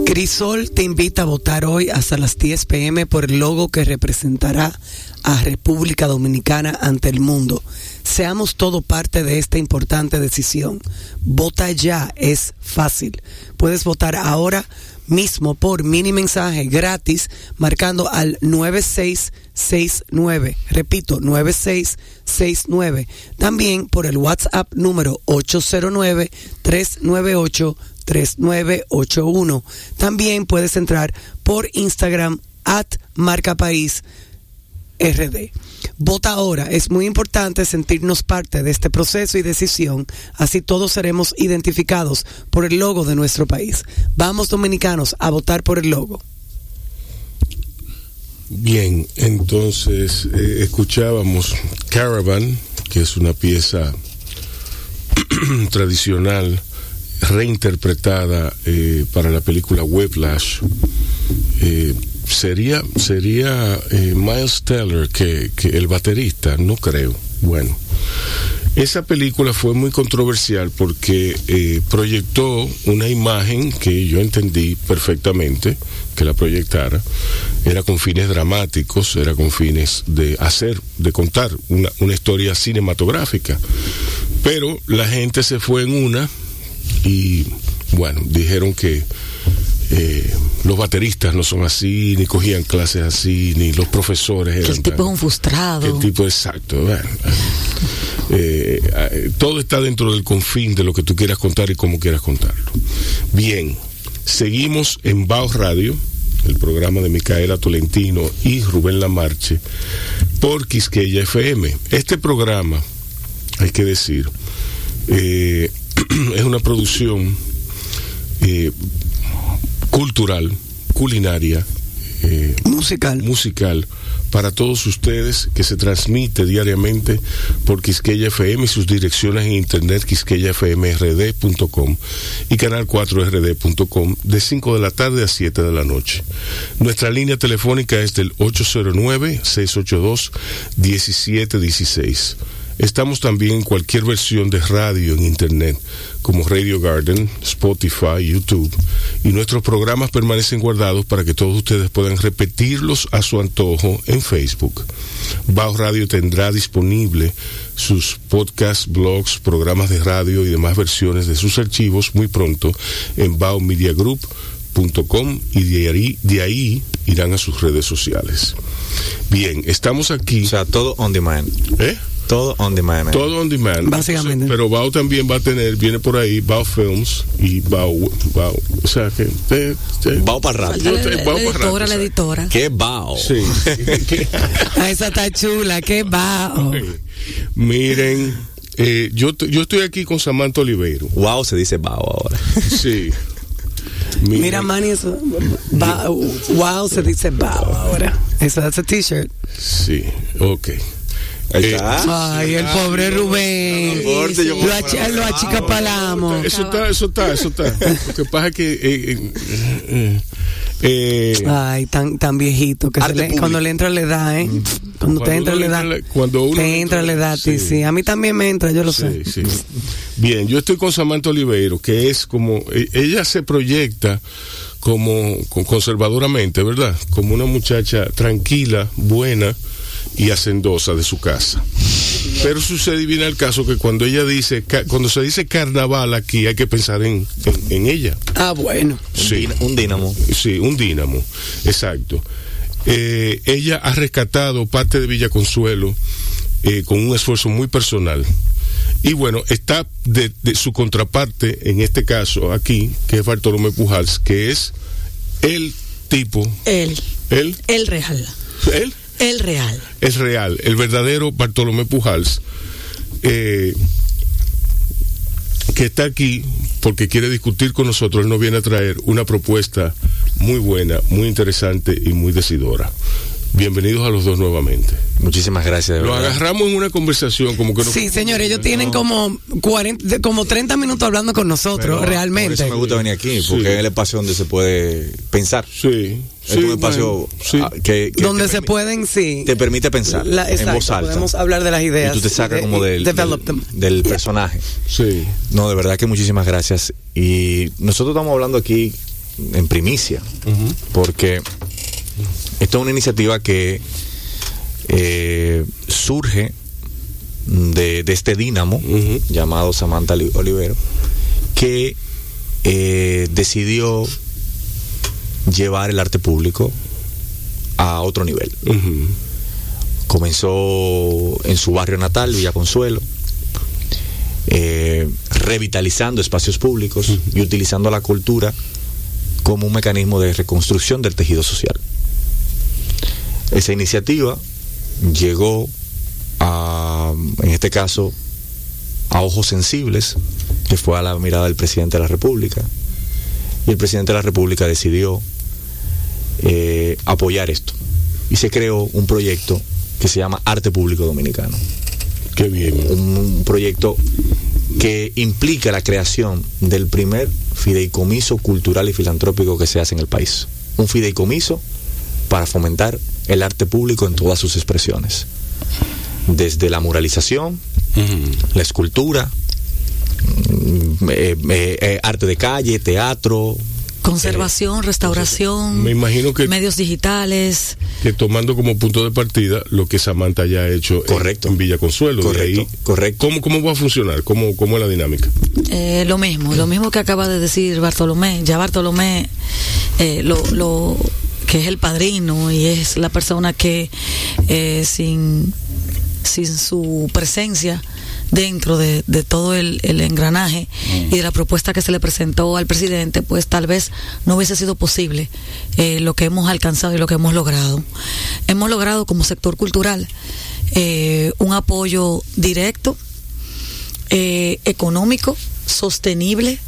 Crisol te invita a votar hoy hasta las 10 pm por el logo que representará a República Dominicana ante el mundo. Seamos todo parte de esta importante decisión. Vota ya, es fácil. Puedes votar ahora mismo por mini mensaje gratis marcando al 9669. Repito, 9669. También por el WhatsApp número 809 398 3981. También puedes entrar por Instagram at Marca País RD. Vota ahora. Es muy importante sentirnos parte de este proceso y decisión. Así todos seremos identificados por el logo de nuestro país. Vamos dominicanos a votar por el logo. Bien, entonces eh, escuchábamos Caravan, que es una pieza tradicional reinterpretada eh, para la película Whiplash. Eh, sería sería eh, Miles Teller que, el baterista, no creo. Bueno, esa película fue muy controversial porque eh, proyectó una imagen que yo entendí perfectamente que la proyectara. Era con fines dramáticos, era con fines de hacer, de contar una, una historia cinematográfica. Pero la gente se fue en una y, bueno, dijeron que eh, los bateristas no son así, ni cogían clases así, ni los profesores eran el tipo tan- es un frustrado. el tipo exacto. bueno. Eh, eh, todo está dentro del confín de lo que tú quieras contar y cómo quieras contarlo. Bien, seguimos en Baos Radio, el programa de Micaela Tolentino y Rubén Lamarche, por Quisqueya FM. Este programa, hay que decir, eh, es una producción eh, cultural, culinaria, eh, Musical. musical para todos ustedes que se transmite diariamente por Quisqueya FM y sus direcciones en internet quisqueyafmrd.com y canal 4rd.com de 5 de la tarde a 7 de la noche. Nuestra línea telefónica es del 809-682-1716. Estamos también en cualquier versión de radio en Internet, como Radio Garden, Spotify, YouTube, y nuestros programas permanecen guardados para que todos ustedes puedan repetirlos a su antojo en Facebook. Bao Radio tendrá disponible sus podcasts, blogs, programas de radio y demás versiones de sus archivos muy pronto en baomediagroup.com y de ahí, de ahí irán a sus redes sociales. Bien, estamos aquí. O sea, todo on demand. ¿eh? Todo on demand. Todo on demand. Básicamente. Pero Bao también va a tener, viene por ahí, Bao Films y Bao, Bao o sea que... te- te- Bao para rato. La, la vamos para editora, rato, la editora. ¡Qué bao! Sí. Ah, esa está chula, qué bajo. Miren, eh, yo, yo estoy aquí con Samantha Oliveiro. Wow se dice bao ahora. Sí. Miren, Mira, Manny, eso. wow, se dice wow ahora. Eso es a t-shirt. Sí, ok. Ahí está. Ay, el pobre Rubén. Lo, a achi- poner lo achicapalamos. Eso está, eso está, eso está. Lo que pasa es que... eh, eh, eh, eh, Ay, tan, tan viejito que se le- cuando le entra la edad, ¿eh? Cuando te entra la le edad. cuando uno te le entra la edad, sí. sí. A mí también me entra, yo lo sé. Sí. Bien, yo estoy con Samantha Oliveiro, que es como, e- ella se proyecta como con- conservadoramente, ¿verdad? Como una muchacha tranquila, buena y hacendosa de su casa. Pero sucede y viene el caso que cuando ella dice, ca- cuando se dice carnaval aquí hay que pensar en, en, en ella. Ah, bueno. Sí. Un dínamo. Sí, un dínamo, exacto. Eh, ella ha rescatado parte de Villa Consuelo eh, con un esfuerzo muy personal. Y bueno, está de, de su contraparte, en este caso aquí, que es Bartolomé Pujals, que es el tipo, Él, él, el real, él el real. es real, el verdadero Bartolomé Pujals, eh, que está aquí porque quiere discutir con nosotros, nos viene a traer una propuesta muy buena, muy interesante y muy decidora. Bienvenidos a los dos nuevamente. Muchísimas gracias. de Lo agarramos en una conversación como que no Sí, señores, ellos tienen como 40, como 30 minutos hablando con nosotros, Pero Por realmente. eso me gusta venir aquí, porque Sí. es el espacio donde se puede pensar. Sí, es sí, un espacio bueno, sí. ah, que, que donde se pueden, sí. te permite pensar La- en voz alta. podemos hablar de las ideas. Y tú te sacas de- como del, del personaje. Sí. No, de verdad que muchísimas gracias. Y nosotros estamos hablando aquí en primicia, porque esta es una iniciativa que eh, surge de, de este dínamo llamado Samantha Oli- Olivero, que eh, decidió llevar el arte público a otro nivel. Comenzó en su barrio natal, Villa Consuelo, eh, revitalizando espacios públicos y utilizando la cultura como un mecanismo de reconstrucción del tejido social. Esa iniciativa llegó a, en este caso, a ojos sensibles, que fue a la mirada del presidente de la República. Y el presidente de la República decidió eh, apoyar esto. Y se creó un proyecto que se llama Arte Público Dominicano. Qué bien. Un, un proyecto que implica la creación del primer fideicomiso cultural y filantrópico que se hace en el país. Un fideicomiso para fomentar el arte público en todas sus expresiones. Desde la muralización, la escultura, mm, eh, eh, eh, arte de calle, teatro, Conservación, restauración, Me imagino que- medios digitales. que tomando como punto de partida lo que Samantha ya ha hecho en- Correcto. en, Villa Consuelo. De Correcto, ahí, correcto. ¿cómo, ¿Cómo va a funcionar? ¿Cómo, ¿Cómo es la dinámica? Eh, lo mismo, lo mismo que acaba de decir Bartolomé. Ya Bartolomé, eh, lo, lo que es el padrino y es la persona que eh, sin, sin su presencia dentro de, de todo el, el engranaje y de la propuesta que se le presentó al presidente, pues tal vez no hubiese sido posible eh, lo que hemos alcanzado y lo que hemos logrado. Hemos logrado como sector cultural eh, un apoyo directo eh, económico, sostenible,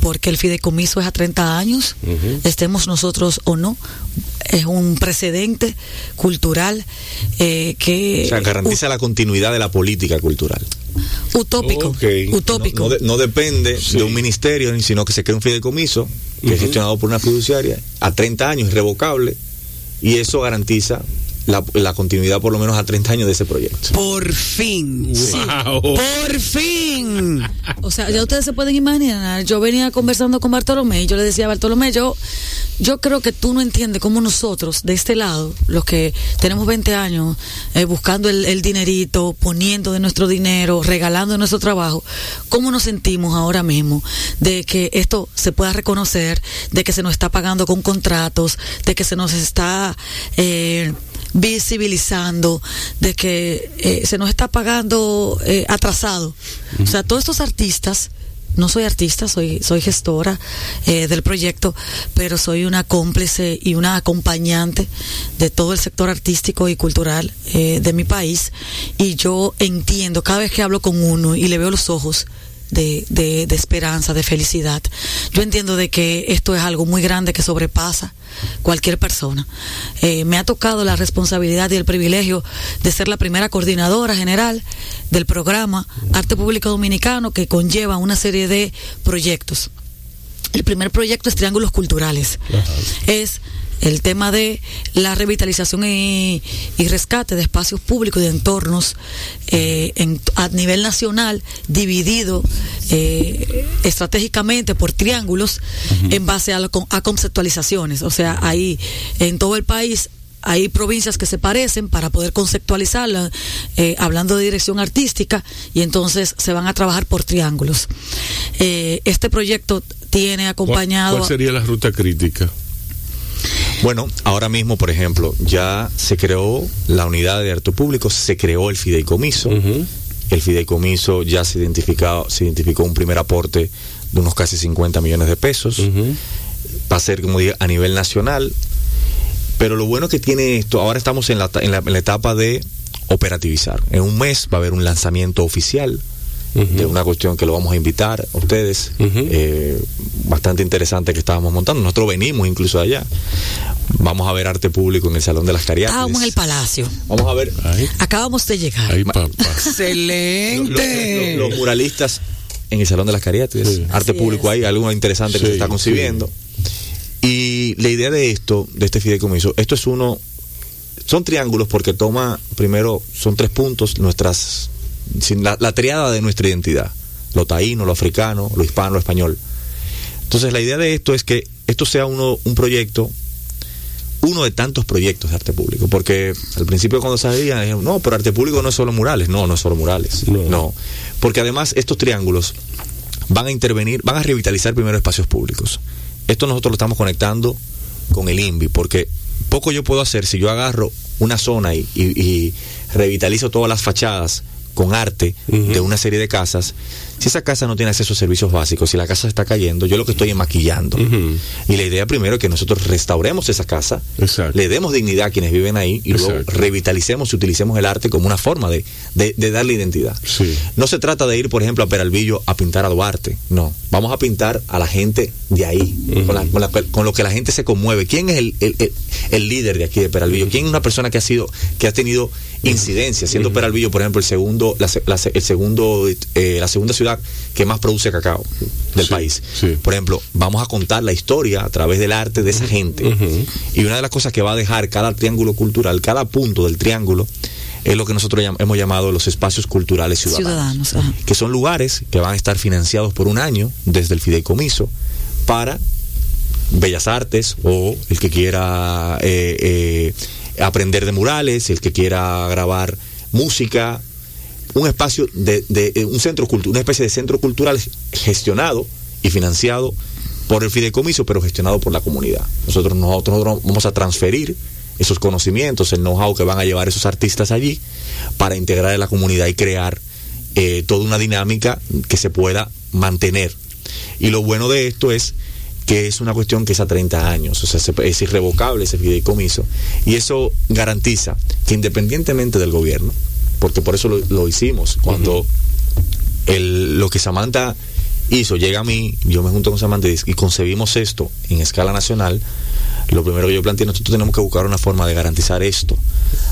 porque el fideicomiso es a 30 años, estemos nosotros o no, es un precedente cultural eh, que... o sea, garantiza la continuidad de la política cultural. utópico, utópico. No, no de- no depende Sí. de un ministerio, sino que se crea un fideicomiso que es gestionado por una fiduciaria a 30 años, irrevocable, y eso garantiza la, la continuidad por lo menos a 30 años de ese proyecto. Por fin. ¡Wow! Por fin. O sea, ya ustedes se pueden imaginar, yo venía conversando con Bartolomé y yo le decía a Bartolomé, yo, yo creo que tú no entiendes cómo nosotros, de este lado, los que tenemos 20 años, eh, buscando el, el dinerito, poniendo de nuestro dinero, regalando de nuestro trabajo, cómo nos sentimos ahora mismo de que esto se pueda reconocer, de que se nos está pagando con contratos, de que se nos está... Eh, visibilizando de que eh, se nos está pagando eh, atrasado. O sea, todos estos artistas, no soy artista, soy, soy gestora eh, del proyecto, pero soy una cómplice y una acompañante de todo el sector artístico y cultural de mi país. Y yo entiendo, cada vez que hablo con uno y le veo los ojos, de, de, de esperanza, de felicidad. Yo entiendo de que esto es algo muy grande que sobrepasa cualquier persona. Eh, me ha tocado la responsabilidad y el privilegio de ser la primera coordinadora general del programa Arte Público Dominicano que conlleva una serie de proyectos. El primer proyecto es Triángulos Culturales. Es el tema de la revitalización y, y rescate de espacios públicos y de entornos eh, en- a nivel nacional, dividido eh, estratégicamente por triángulos en base a, lo a conceptualizaciones. O sea, ahí en todo el país hay provincias que se parecen para poder conceptualizarla, eh, hablando de dirección artística, y entonces se van a trabajar por triángulos. Eh, este proyecto tiene acompañado... ¿Cuál, sería la ruta crítica? Bueno, ahora mismo, por ejemplo, ya se creó la unidad de arte público, se creó el fideicomiso. El fideicomiso ya se, identificado, se identificó un primer aporte de unos casi 50 millones de pesos. Va a ser, como digo, a nivel nacional. Pero lo bueno que tiene esto, ahora estamos en la, en la, etapa de operativizar. En un mes va a haber un lanzamiento oficial de una cuestión que lo vamos a invitar a ustedes, eh, bastante interesante que estábamos montando. Nosotros venimos incluso de allá. Vamos a ver arte público en el Salón de las Cariatas. Estábamos en el Palacio. Vamos a ver. Acabamos de llegar. Excelente. Los, muralistas en el Salón de las Cariatas. Arte público ahí, algo interesante que se está concibiendo. Y la idea de esto, de este fideicomiso, esto es uno, son triángulos porque toma, primero, son tres puntos, nuestras, la, la triada de nuestra identidad, lo taíno, lo africano, lo hispano, lo español. Entonces la idea de esto es que esto sea uno, un proyecto, uno de tantos proyectos de arte público, porque al principio cuando salía, no, pero arte público no es solo murales, no, no es solo murales, no. no, porque además estos triángulos van a intervenir, van a revitalizar primero espacios públicos esto nosotros lo estamos conectando con el INVI, porque poco yo puedo hacer si yo agarro una zona y, revitalizo todas las fachadas con arte de una serie de casas, si esa casa no tiene acceso a servicios básicos, si la casa está cayendo, yo lo que estoy es maquillando. Y la idea primero es que nosotros restauremos esa casa, le demos dignidad a quienes viven ahí y luego revitalicemos y utilicemos el arte como una forma de, darle identidad. No se trata de ir, por ejemplo, a Peralvillo a pintar a Duarte, no. Vamos a pintar a la gente de ahí, con, lo que la gente se conmueve. ¿Quién es el, líder de aquí de Peralvillo? ¿Quién es una persona que ha sido, que ha tenido incidencia, siendo Peralvillo, por ejemplo, el segundo, la, el segundo, eh, la segunda ciudad que más produce cacao del país. Por ejemplo, vamos a contar la historia a través del arte de esa gente. Y una de las cosas que va a dejar cada triángulo cultural, cada punto del triángulo, es lo que nosotros hemos llamado los espacios culturales ciudadanos. que son lugares que van a estar financiados por un año desde el fideicomiso para bellas artes o el que quiera eh, eh, aprender de murales, el que quiera grabar música, un espacio de, eh, un centro cultural, una especie de centro cultural gestionado y financiado por el fideicomiso, pero gestionado por la comunidad. Nosotros, nosotros vamos a transferir esos conocimientos, el know-how que van a llevar esos artistas allí para integrar en la comunidad y crear eh, toda una dinámica que se pueda mantener. Y lo bueno de esto es que es una cuestión que es a 30 años, o sea, es irrevocable ese fideicomiso. Y eso garantiza que independientemente del gobierno, porque por eso lo, hicimos. Cuando el, lo que Samantha hizo llega a mí, yo me junto con Samantha y concebimos esto en escala nacional, lo primero que yo planteé, nosotros tenemos que buscar una forma de garantizar esto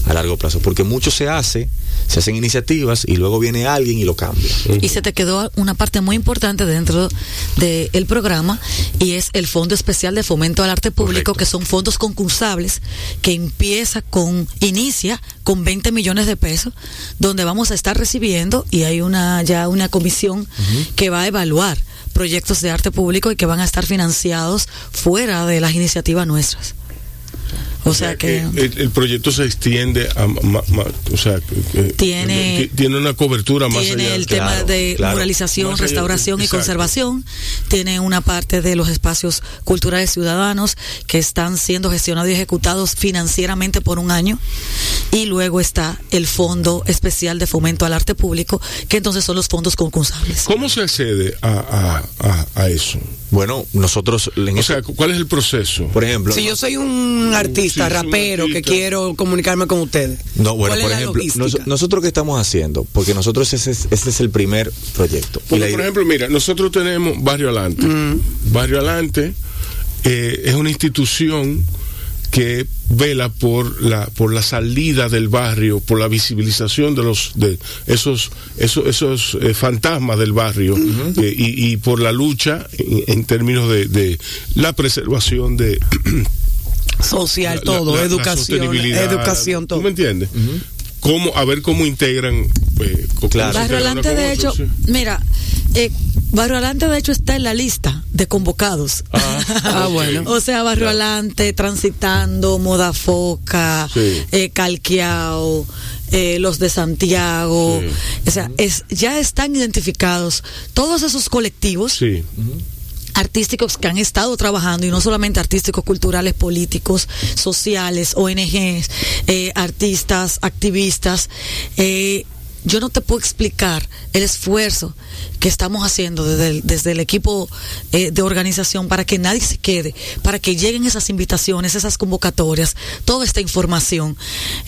a largo plazo, porque mucho se hace, se hacen iniciativas y luego viene alguien y lo cambia. Y se te quedó una parte muy importante dentro del programa y es el Fondo Especial de Fomento al Arte Público, que son fondos concursables que empieza con, inicia con 20 millones de pesos, donde vamos a estar recibiendo y hay una ya una comisión que va a evaluar proyectos de arte público y que van a estar financiados fuera de las iniciativas nuestras. O sea que, el, proyecto se extiende a, o sea, tiene, tiene una cobertura más tiene el tema de muralización, restauración y conservación, tiene una parte de los espacios culturales ciudadanos que están siendo gestionados y ejecutados financieramente por un año. Y luego está el Fondo Especial de Fomento al Arte Público, que entonces son los fondos concursables. ¿Cómo se accede a, a, eso? Bueno, nosotros... o sea, ¿cuál es el proceso? Por ejemplo... Si yo soy un artista rapero que quiero comunicarme con ustedes. No, bueno, por ejemplo, nosotros qué estamos haciendo, porque nosotros ese es, es el primer proyecto. por ejemplo, mira, nosotros tenemos Barrio Alante. Mm. Barrio Alante eh, es una institución que vela por la por la salida del barrio, por la visibilización de los de esos esos esos eh, fantasmas del barrio eh, y, por la lucha en, términos de, de la preservación de social, todo, educación, educación, todo. ¿Tú me entiendes? Cómo, a ver cómo integran. Eh, claro. Barrio Alante, de hecho, mira, eh, Barrio Alante, de hecho, está en la lista de convocados. Ah, Ah, bueno. O sea, Barrio Alante, Transitando, Moda Foca, Sí. eh, Calquiao, eh, los de Santiago. Sí. O sea, es, ya están identificados todos esos colectivos Sí. Artísticos que han estado trabajando y no solamente artísticos, culturales, políticos, sociales, ONGs, eh, artistas, activistas. eh, yo no te puedo explicar el esfuerzo que estamos haciendo desde el, desde el equipo eh, de organización para que nadie se quede, para que lleguen esas invitaciones, esas convocatorias, toda esta información,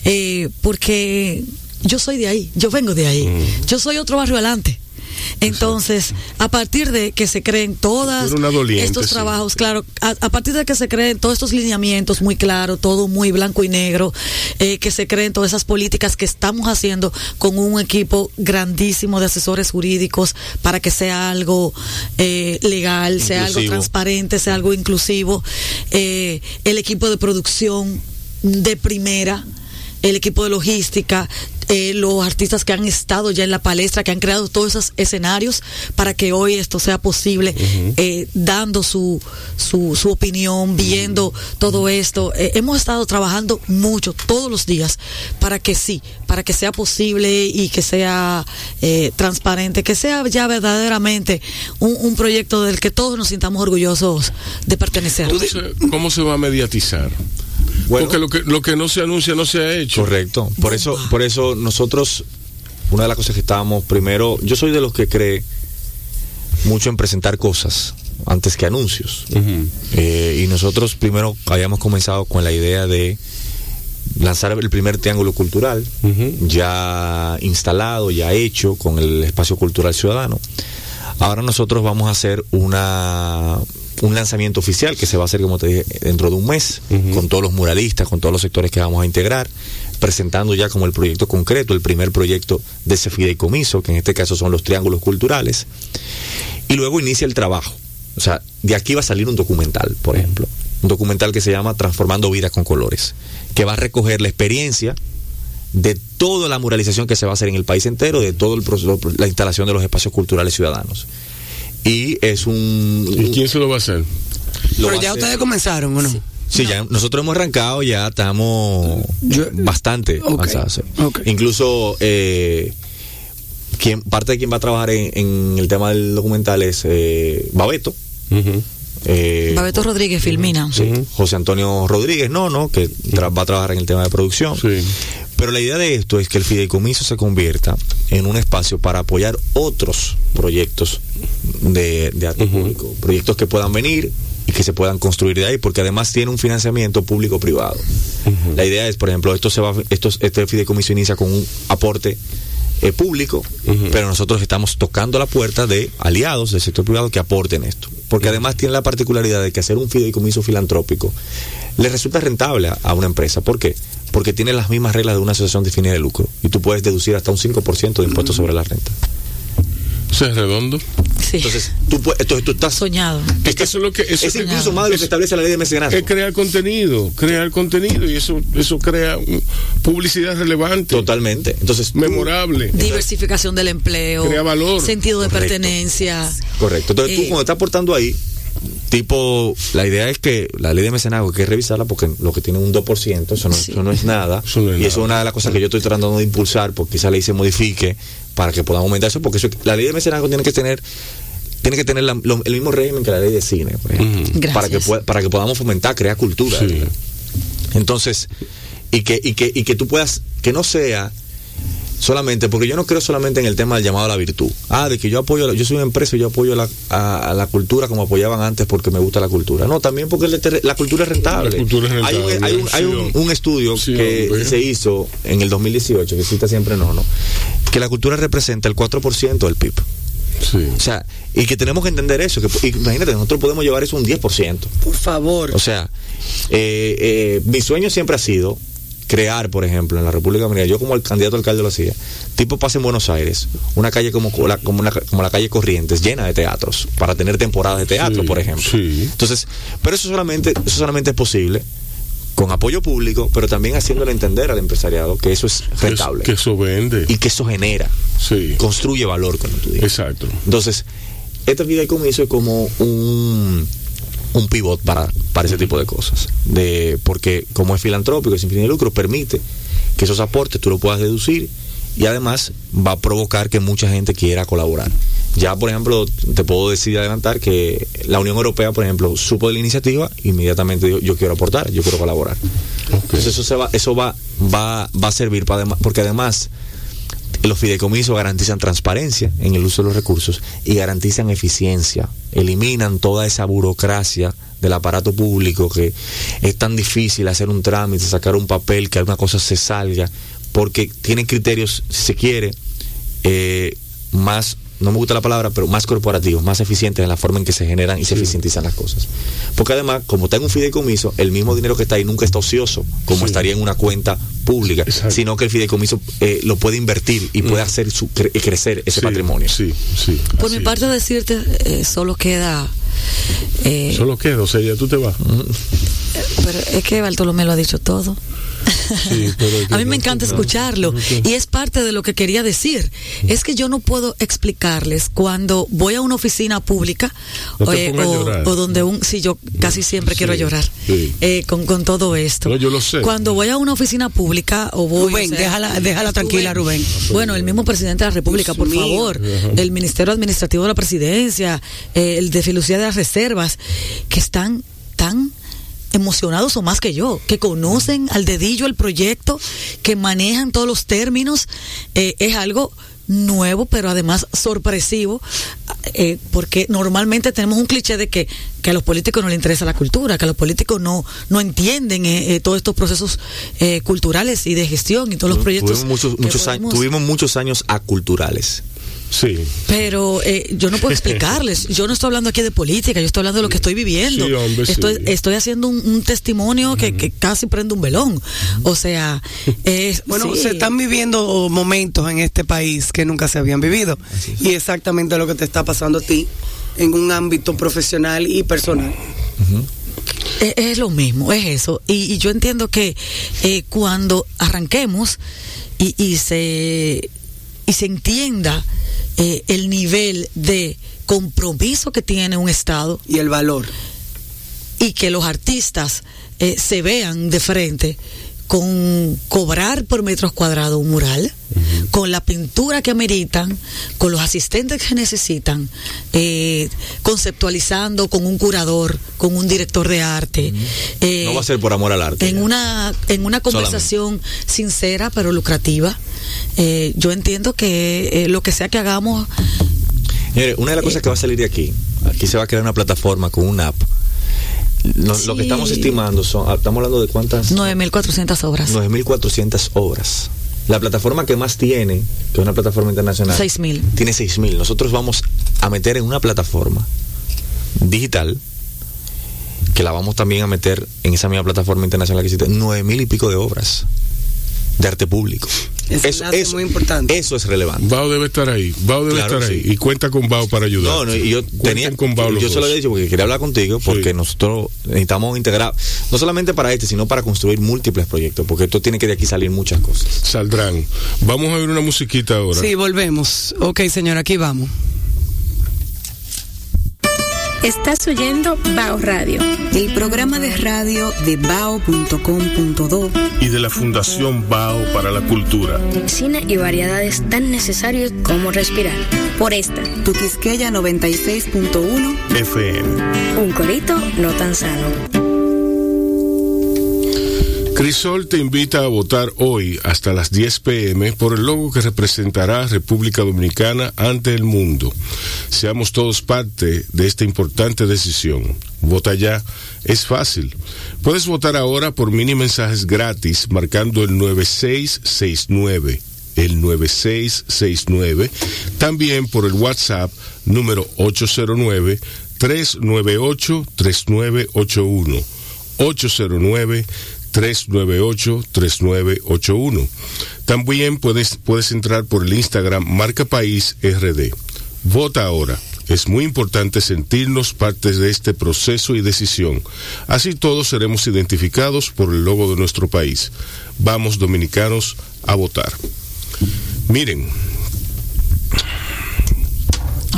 eh, porque yo soy de ahí, yo vengo de ahí, yo soy otro barrio adelante. Entonces, a partir de que se creen todas doliente, estos sí. trabajos, claro, a, a partir de que se creen todos estos lineamientos muy claros, todo muy blanco y negro, eh, que se creen todas esas políticas que estamos haciendo con un equipo grandísimo de asesores jurídicos para que sea algo eh, legal, sea algo transparente, sea algo inclusivo, eh, el equipo de producción de primera, el equipo de logística, eh, los artistas que han estado ya en la palestra, que han creado todos esos escenarios para que hoy esto sea posible, eh, dando su, su, su opinión, viendo todo esto. Eh, hemos estado trabajando mucho, todos los días, para que sí, para que sea posible y que sea eh, transparente, que sea ya verdaderamente un, un proyecto del que todos nos sintamos orgullosos de pertenecer. ¿Cómo se, cómo se va a mediatizar? Bueno. Porque lo que, lo que no se anuncia no se ha hecho. Correcto. Por eso, por eso nosotros, una de las cosas que estábamos primero, yo soy de los que cree mucho en presentar cosas antes que anuncios. Eh, y nosotros primero habíamos comenzado con la idea de lanzar el primer triángulo cultural, ya instalado, ya hecho con el espacio cultural ciudadano. Ahora nosotros vamos a hacer una un lanzamiento oficial que se va a hacer, como te dije, dentro de un mes, con todos los muralistas, con todos los sectores que vamos a integrar, presentando ya como el proyecto concreto, el primer proyecto de ese fideicomiso, que en este caso son los triángulos culturales, y luego inicia el trabajo. O sea, de aquí va a salir un documental, por ejemplo, un documental que se llama Transformando Vidas con Colores, que va a recoger la experiencia de toda la muralización que se va a hacer en el país entero, de todo el proceso, la instalación de los espacios culturales ciudadanos. Y es un... ¿Y quién se lo va a hacer? lo Pero ya hacer- ustedes comenzaron, ¿o no? Sí, ya nosotros hemos arrancado, ya estamos Yo- bastante Ok, avanzados. Incluso eh, quien, parte de quien va a trabajar en, en el tema del documental es eh, Babeto. Eh, Babeto Rodríguez, Filmina. sí, José Antonio Rodríguez, no, no, que tra- va a trabajar en el tema de producción. Sí. Pero la idea de esto es que el fideicomiso se convierta en un espacio para apoyar otros proyectos de, de arte público, proyectos que puedan venir y que se puedan construir de ahí, porque además tiene un financiamiento público-privado. La idea es, por ejemplo, esto se va, esto, este fideicomiso inicia con un aporte eh, público, pero nosotros estamos tocando la puerta de aliados del sector privado que aporten esto, porque además tiene la particularidad de que hacer un fideicomiso filantrópico le resulta rentable a, a una empresa. ¿Por qué? Porque tiene las mismas reglas de una asociación de fines de lucro y tú puedes deducir hasta un 5% de impuestos sobre la renta. O sea, es redondo. Sí. Entonces, tú, puedes- entonces, tú estás... Soñado. Es que eso es lo que. Eso es que- incluso más de lo que establece la ley de mecenazgo. es crear contenido, crear contenido y eso eso crea publicidad relevante, Totalmente. Entonces, tú- memorable. Diversificación del empleo. Crea valor. Sentido de Correcto. pertenencia. Correcto. Entonces tú Eh, cuando estás aportando ahí, tipo, la idea es que la ley de mecenazgo hay que revisarla porque lo que tiene un 2%, eso no, Sí. eso no es nada. Eso no es y eso es una de las cosas que yo estoy tratando de impulsar porque esa ley se modifique para que podamos aumentar eso, porque eso- la ley de mecenazgo tiene que tener tiene que tener la- lo- el mismo régimen que la ley de cine, por ejemplo, Ujú. Gracias. para que pueda- para que podamos fomentar, crear cultura. Entonces, y que, y que, y que tú puedas, que no sea solamente, porque yo no creo solamente en el tema del llamado a la virtud. Ah, de que yo apoyo, la- yo soy una empresa y yo apoyo la, a, a la cultura como apoyaban antes porque me gusta la cultura. No, también porque la cultura es rentable. La cultura es Hay un- Hay un, hay un- estudio sí, que hombre. se hizo en el 2018, que cita siempre no, no, que la cultura representa el 4% del PIB. Sí. O sea, y que tenemos que entender eso, que y imagínate, nosotros podemos llevar eso un 10%. Por favor. O sea, eh, eh, mi sueño siempre ha sido crear, por ejemplo, en la República Dominicana, yo como el candidato alcalde lo hacía, tipo pasa en Buenos Aires, una calle como la, como, una- como la calle Corrientes, llena de teatros, para tener temporadas de teatro, Sí, por ejemplo. sí. Entonces, pero eso solamente, eso solamente es posible con apoyo público, pero también haciéndole entender al empresariado que eso es rentable Que eso vende. y que eso genera, Sí. construye valor, como tú dices. Exacto. Entonces, este fideicomiso es como un, un pivot para, para ese tipo de cosas. De, porque como es filantrópico, sin fin de lucro, permite que esos aportes tú lo puedas deducir y además va a provocar que mucha gente quiera colaborar. Ya, por ejemplo, te puedo decir adelantar que la Unión Europea, por ejemplo, supo de la iniciativa, inmediatamente dijo, yo quiero aportar, yo quiero colaborar. Entonces eso se va, eso va, va, va a servir para porque además los fideicomisos garantizan transparencia en el uso de los recursos y garantizan eficiencia, eliminan toda esa burocracia del aparato público que es tan difícil hacer un trámite, sacar un papel, que alguna cosa se salga, porque tienen criterios, si se quiere, eh, más no me gusta la palabra, pero más corporativos, más eficientes en la forma en que se generan y se eficientizan las cosas. Porque además, como está en un fideicomiso, el mismo dinero que está ahí nunca está ocioso, como estaría en una cuenta pública, sino que el fideicomiso eh, lo puede invertir y puede mm. hacer su, crecer ese patrimonio. Sí, sí. Por mi parte, decirte, eh, solo queda... Eh, solo queda, o sea, ya tú te vas. Pero es que Bartolomé lo ha dicho todo. a mí me encanta escucharlo y es parte de lo que quería decir. Es que yo no puedo explicarles cuando voy a una oficina pública eh, o, donde un, sí, yo casi siempre quiero llorar eh, con, con, todo esto. yo lo sé. Cuando voy a una oficina pública o voy... Rubén, déjala, déjala tranquila, Rubén. Bueno, el mismo presidente de la República, por favor, el Ministerio Administrativo de la Presidencia, eh, el de Filucía de las Reservas, que están tan emocionados o más que yo, que conocen al dedillo el proyecto, que manejan todos los términos, eh, es algo nuevo, pero además sorpresivo, eh, porque normalmente tenemos un cliché de que, a los políticos no les interesa la cultura, que a los políticos no, no entienden eh, todos estos procesos culturales y de gestión y todos los proyectos. Tuvimos muchos, muchos años, tuvimos muchos años aculturales. Sí. Pero eh, yo no puedo explicarles. Yo no estoy hablando aquí de política, yo estoy hablando de lo que estoy viviendo. estoy, estoy haciendo un, testimonio que, casi prende un velón. O sea, es, bueno, se están viviendo momentos en este país que nunca se habían vivido. Y exactamente lo que te está pasando a ti en un ámbito profesional y personal. es, lo mismo, es eso. Y, yo entiendo que eh, cuando arranquemos y, y se y se entienda eh, el nivel de compromiso que tiene un Estado. Y el valor. Y que los artistas eh, se vean de frente con cobrar por metros cuadrados un mural, con la pintura que ameritan, con los asistentes que necesitan, eh, conceptualizando con un curador, con un director de arte. no va a ser por amor al arte. En una en una conversación sincera pero lucrativa. Eh, yo entiendo que eh, lo que sea que hagamos... una de las cosas que va a salir de aquí, aquí se va a crear una plataforma con una app. Lo que estamos estimando son, ah, estamos hablando de cuántas... 9.400 obras. 9.400 obras. La plataforma que más tiene, que es una plataforma internacional, 6.000. Tiene 6.000. Nosotros vamos a meter en una plataforma digital, que la vamos también a meter en esa misma plataforma internacional que existe, 9.000 y pico de obras de arte público. Eso, es muy importante. Eso es relevante. Bao debe estar ahí. Bao debe estar ahí. Y cuenta con Bao para ayudar. No, no, y yo tenía. Con Bao yo se lo he dicho porque quería hablar contigo porque nosotros necesitamos integrar, no solamente para este, sino para construir múltiples proyectos, porque esto tiene que de aquí salir muchas cosas. Saldrán. Vamos a ver una musiquita ahora. Sí, volvemos. Ok, señor, aquí vamos. Estás oyendo Bao Radio, el programa de radio de bao.com.do y de la Fundación Bao para la Cultura. Cine y variedades tan necesarios como respirar. Por esta, Tu Quisqueya 96.1 FM. Un corito no tan sano. Crisol te invita a votar hoy hasta las 10 pm por el logo que representará República Dominicana ante el mundo. Seamos todos parte de esta importante decisión. Vota ya, es fácil. Puedes votar ahora por mini mensajes gratis marcando el 9669 el 9669, también por el WhatsApp número 809 398 3981 809 398-3981. También puedes, puedes entrar por el Instagram Marca País RD. Vota ahora. Es muy importante sentirnos parte de este proceso y decisión. Así todos seremos identificados por el logo de nuestro país. Vamos, dominicanos, a votar. Miren,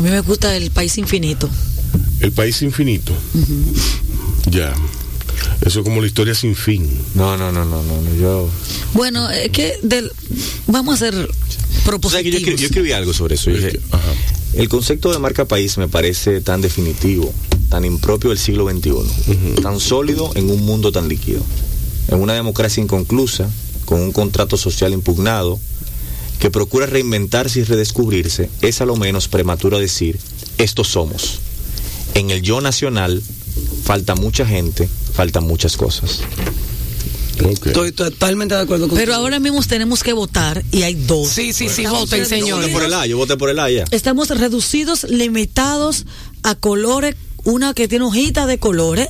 A mí me gusta el país infinito. El país infinito. Ya. Eso es como la historia sin fin. No, no, no, no, no, no, yo... Bueno, es que del, vamos a ser O sea, que yo, escribí, propositivos. yo escribí algo sobre eso. yo dije, Ajá. el concepto de marca país me parece tan definitivo, tan impropio del siglo XXI, tan sólido en un mundo tan líquido, en una democracia inconclusa, con un contrato social impugnado, que procura reinventarse y redescubrirse, es a lo menos prematuro decir, estos somos. En el yo nacional falta mucha gente, faltan muchas cosas. Estoy totalmente de acuerdo con Pero ahora mismo tenemos que votar y hay dos. Sí, sí, sí, voten, reducidos- Yo señores. voté por el A, yo voté por el A ya. Estamos reducidos, limitados a colores. Una que tiene hojitas de colores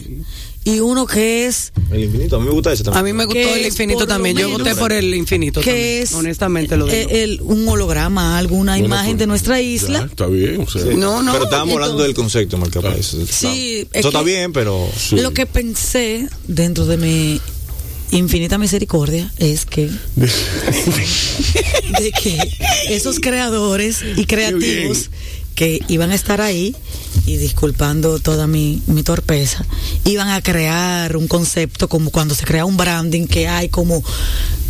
y uno que es El infinito, a mí me gusta ese A también. mí me gustó el infinito también. Yo voté por el infinito que también. es Honestamente lo digo. eh, el- un holograma, alguna Bueno, imagen pues, de nuestra ya, isla. está bien. o sea, No, no. pero estábamos hablando del concepto de marca país. Sí, es Eso está bien, pero... sí. Lo que pensé dentro de mi infinita misericordia es que de que esos creadores y creativos que iban a estar ahí y disculpando toda mi, mi torpeza, iban a crear un concepto como cuando se crea un branding que hay como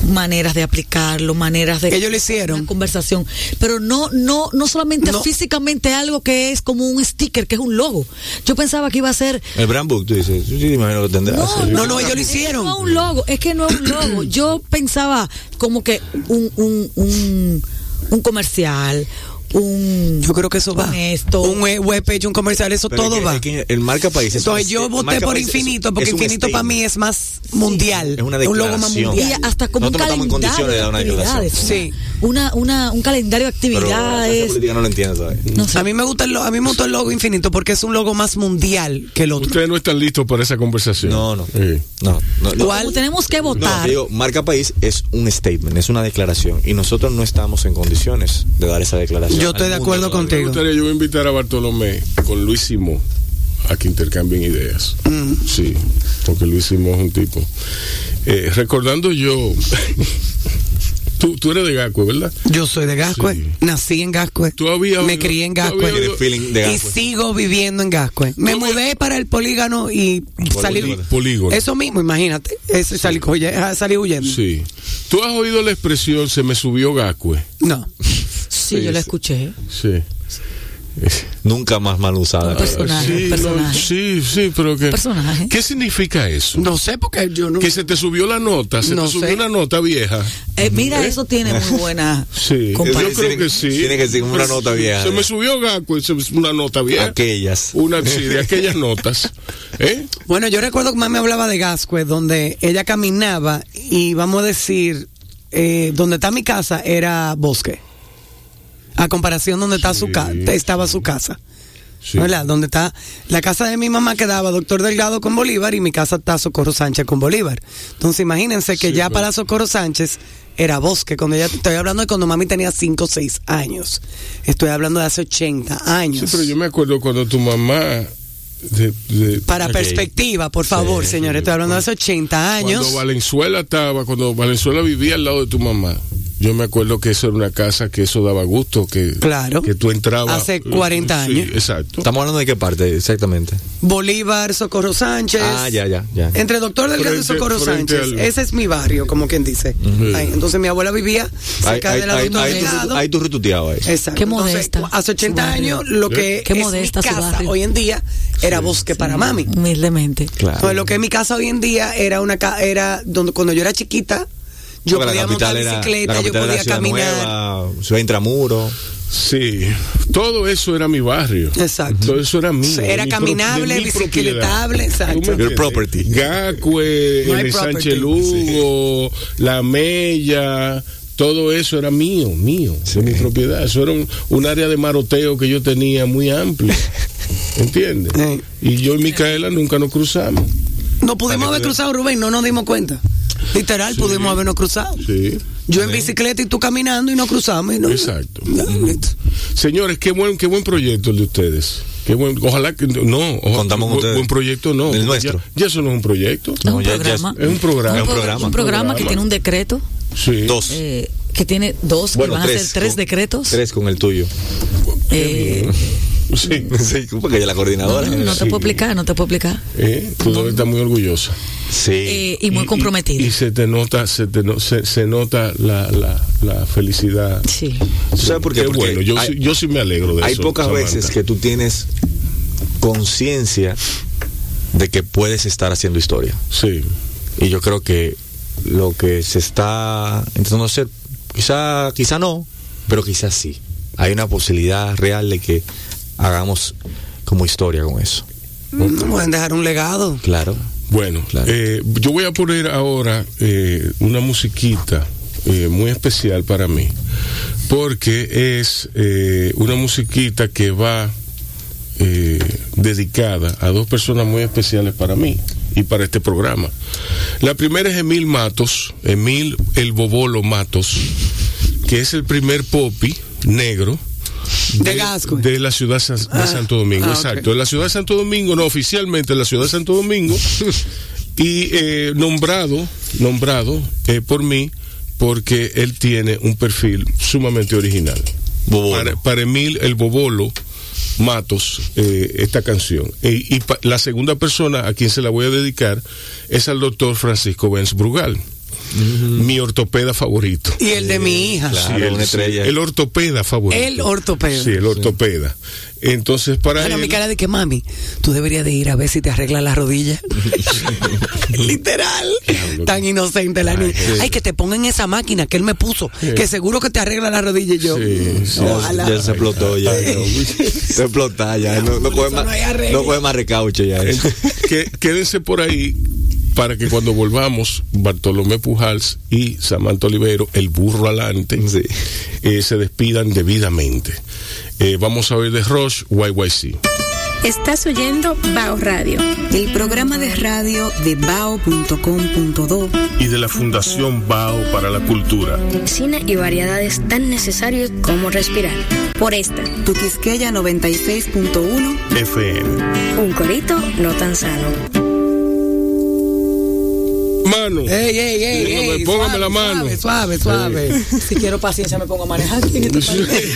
maneras de aplicarlo, maneras de Ellos lo hicieron. una conversación, pero no no no solamente No. físicamente algo que es como un sticker, que es un logo. Yo pensaba que iba a ser El brand book, tú dices, yo sí imagino que tendrá. no, sí. No, no, ellos lo es hicieron. que no es un logo, es que no es un logo. Yo pensaba como que un, un, un, un comercial, un. Yo creo que eso va. un esto. Un web- webpage, un comercial, eso Pero todo es que- va. es que el marca país es Entonces yo voté por es- infinito porque infinito para mí es más mundial. Es una un logo más declaración. mundial. y hasta como Nosotros no un estamos en calendario condiciones de dar una actividades. Sí. Una, una, un calendario de actividades. política no lo entiende todavía. No sé. A mí me gusta el, a mí me gusta el logo infinito porque es un logo más mundial que el otro. Ustedes no están listos para esa conversación. No, no. Sí. No, no, tenemos que No, votar. digo, marca país es un statement, es una declaración y nosotros no estamos en condiciones de dar esa declaración. Yo estoy de mundo acuerdo todavía. Me contigo. gustaría, yo voy a invitar a Bartolomé con Luis Simón a que intercambien ideas. Mm. Sí, porque Luis Simón es un tipo. Eh, recordando yo, tú, tú eres de Gascue, ¿verdad? Yo soy de Gascue, Sí. nací en Gascue, me crié en Gascue y sigo viviendo en Gascue. Me mudé para el polígono y salí. polígono. Eso mismo, imagínate. Salí, huye- ah, salí huyendo. Sí. ¿Tú has oído la expresión se me subió Gascue? No. Sí, yo la escuché. Sí. Nunca más mal usada. Un personaje, Sí, un no, personaje. sí, sí, pero que. Personaje. ¿Qué significa eso? No sé porque yo no. Que se te subió la nota, se No te subió sé. una nota vieja. Eh, mira, ¿Eh? eso tiene muy buena. Sí, comparación. yo creo que sí. Tiene que ser una nota vieja. Se me subió Gascue, se me- una nota vieja. Aquellas. Una, sí, de aquellas notas. ¿Eh? Bueno, yo recuerdo que mamá me hablaba de Gascue, donde ella caminaba y vamos a decir, eh, donde está mi casa era bosque. A comparación donde está su Sí. ca- estaba su casa. Sí. ¿Verdad? Donde está la casa de mi mamá quedaba Doctor Delgado con Bolívar y mi casa está Socorro Sánchez con Bolívar. Entonces imagínense que Sí, ya pero- para Socorro Sánchez era bosque. Cuando ya estoy hablando de cuando mami tenía 5 o 6 años. Estoy hablando de hace 80 Sí, años. pero yo me acuerdo cuando tu mamá. De- de- Para perspectiva, por favor, Sí, señores. Estoy hablando de hace 80 años. Cuando Valenzuela estaba, cuando Valenzuela vivía al lado de tu mamá, yo me acuerdo que eso era una casa que eso daba gusto, que, Claro. que tú entrabas. Hace 40 Sí, años. exacto. ¿Estamos hablando de qué parte exactamente? Bolívar, Socorro Sánchez. Ah, ya, ya, ya. Entre Doctor Delgado y Socorro Sánchez. al- Ese es mi barrio, como quien dice. Ahí. Entonces mi abuela vivía cerca ahí, de la ahí, Doctor ahí tú, Delgado. ahí tú retuteabas ahí. Exacto. Qué Entonces, modesta hace 80 su barrio. años, lo que Qué es modesta mi su casa barrio. hoy en día era bosque para mami. Humildemente. Claro. Entonces, lo que es mi casa hoy en día era una ca- era donde cuando yo era chiquita, yo Porque podía la montar era, bicicleta, yo podía caminar. Nueva, Ciudad Intramuro. Sí, todo eso era mi barrio. Exacto. Todo eso era mío. Era mi caminable, bicicletable, exacto. ¿Tú me Your property. Gacue, el. Sánchez Lugo, La Mella, todo eso era mío, mío, de mi propiedad. Eso era un, un área de maroteo que yo tenía muy amplia. ¿Entiendes? Sí. Y yo y Micaela nunca nos cruzamos. No pudimos haber cruzado, Rubén, no nos dimos cuenta. Literal, pudimos habernos cruzado. Sí. Yo en bicicleta y tú caminando y nos cruzamos. Y no, Exacto. Ya. Señores, qué buen, qué buen proyecto el de ustedes. Qué buen, ojalá que no, ojalá- Contamos con buen, ustedes. buen proyecto no. El Ya- nuestro. Ya, eso no es un proyecto. Es No, un ya- ya programa. Es un programa. Es un pro- programa. un programa que tiene un decreto, Sí. Dos. eh, que tiene dos, bueno, que van tres. a ser tres con- decretos. Tres con el tuyo. Eh, Sí. Sí, porque ella es la coordinadora. No, no te Sí. puedo explicar, no te puedo explicar. Eh, Tú debes estar muy orgullosa. Sí. Eh, y muy comprometida. Y, se te nota, se, te no- se, se nota la, la, la felicidad. Sí. ¿Tú sabes por qué? Qué Porque bueno, yo, hay- sí, yo sí me alegro de Hay eso. pocas Samantha. veces que tú tienes conciencia de que puedes estar haciendo historia. Sí. Y yo creo que lo que se está intentando hacer, quizá, quizá no, pero quizás sí. Hay una posibilidad real de que hagamos como historia con eso. Mm, Pueden dejar un legado. Claro. Bueno, Claro. eh, yo voy a poner ahora eh, una musiquita eh, muy especial para mí, porque es eh, una musiquita que va eh, dedicada a dos personas muy especiales para mí y para este programa. La primera es Emil Matos, Emil el Bobolo Matos, que es el primer popi negro. De Gascue. de la ciudad de Ah, Santo Domingo, ah, exacto. En la ciudad de Santo Domingo, no oficialmente en la ciudad de Santo Domingo, y eh, nombrado, nombrado eh, por mí, porque él tiene un perfil sumamente original. Bobolo. Para, para Emil el Bobolo Matos, eh, esta canción. Y, y pa- la segunda persona a quien se la voy a dedicar es al doctor Francisco Benz Brugal, mi ortopeda favorito. Y el de mi hija. Claro. Sí, el, una estrella. el ortopeda favorito. El ortopeda. Sí, el ortopeda. Entonces, para Bueno, él, mi cara de que mami, tú deberías de ir a ver si te arregla la rodilla. Literal. Tan inocente la niña. sí. Ay, que te pongan esa máquina que él me puso, que seguro que te arregla la rodilla y yo. Sí, sí. Ojalá. Ya se explotó ya. se explotó ya. No, no coge más, no no coge más recauche ya. eso. que, quédense por ahí para que cuando volvamos, Bartolomé Pujals y Samantha Olivero, el burro alante, Sí. eh, se despidan debidamente. Eh, vamos a ver de Rush YYC. Estás oyendo Bao Radio. El programa de radio de bao.com.do Y de la Fundación Bao para la Cultura. Cine y variedades tan necesarios como respirar. Por esta, Tu Quisqueya 96.1 FM. un corito no tan sano. Mano. Ey, ey, ey, Póngame- ey, póngame suave, la mano. Suave, suave, suave. Si quiero paciencia me pongo a manejar aquí en este.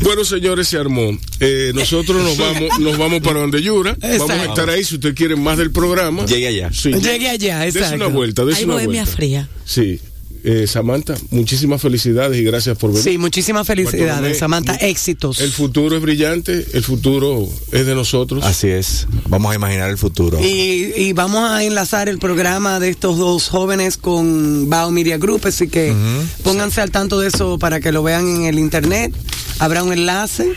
Bueno, señores, se armó. Eh, nosotros nos vamos, nos vamos para donde Yura. Vamos a Exacto. estar ahí si usted quiere más del programa. Llegue allá. Sí. Llegue allá, Dese exacto. una vuelta, dese una bohemia vuelta. fría. Sí. Eh, Samantha, muchísimas felicidades y gracias por venir. Sí, muchísimas Bartolomé, felicidades, Samantha. Éxitos. El futuro es brillante, el futuro es de nosotros. Así es. Vamos a imaginar el futuro. Y, y vamos a enlazar el programa de estos dos jóvenes con Bao Media Group, así que pónganse al tanto de eso para que lo vean en el internet. Habrá un enlace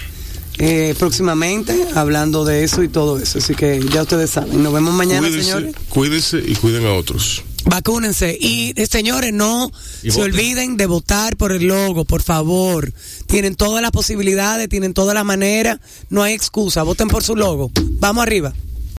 eh, próximamente hablando de eso y todo eso, así que ya ustedes saben. Nos vemos mañana, cuídense, señores. cuídense y cuiden a otros. Vacúnense. Y eh, señores, no Y se voten. olviden de votar por el logo, por favor. Tienen todas las posibilidades, tienen todas las maneras, no hay excusa. Voten por su logo. Vamos arriba.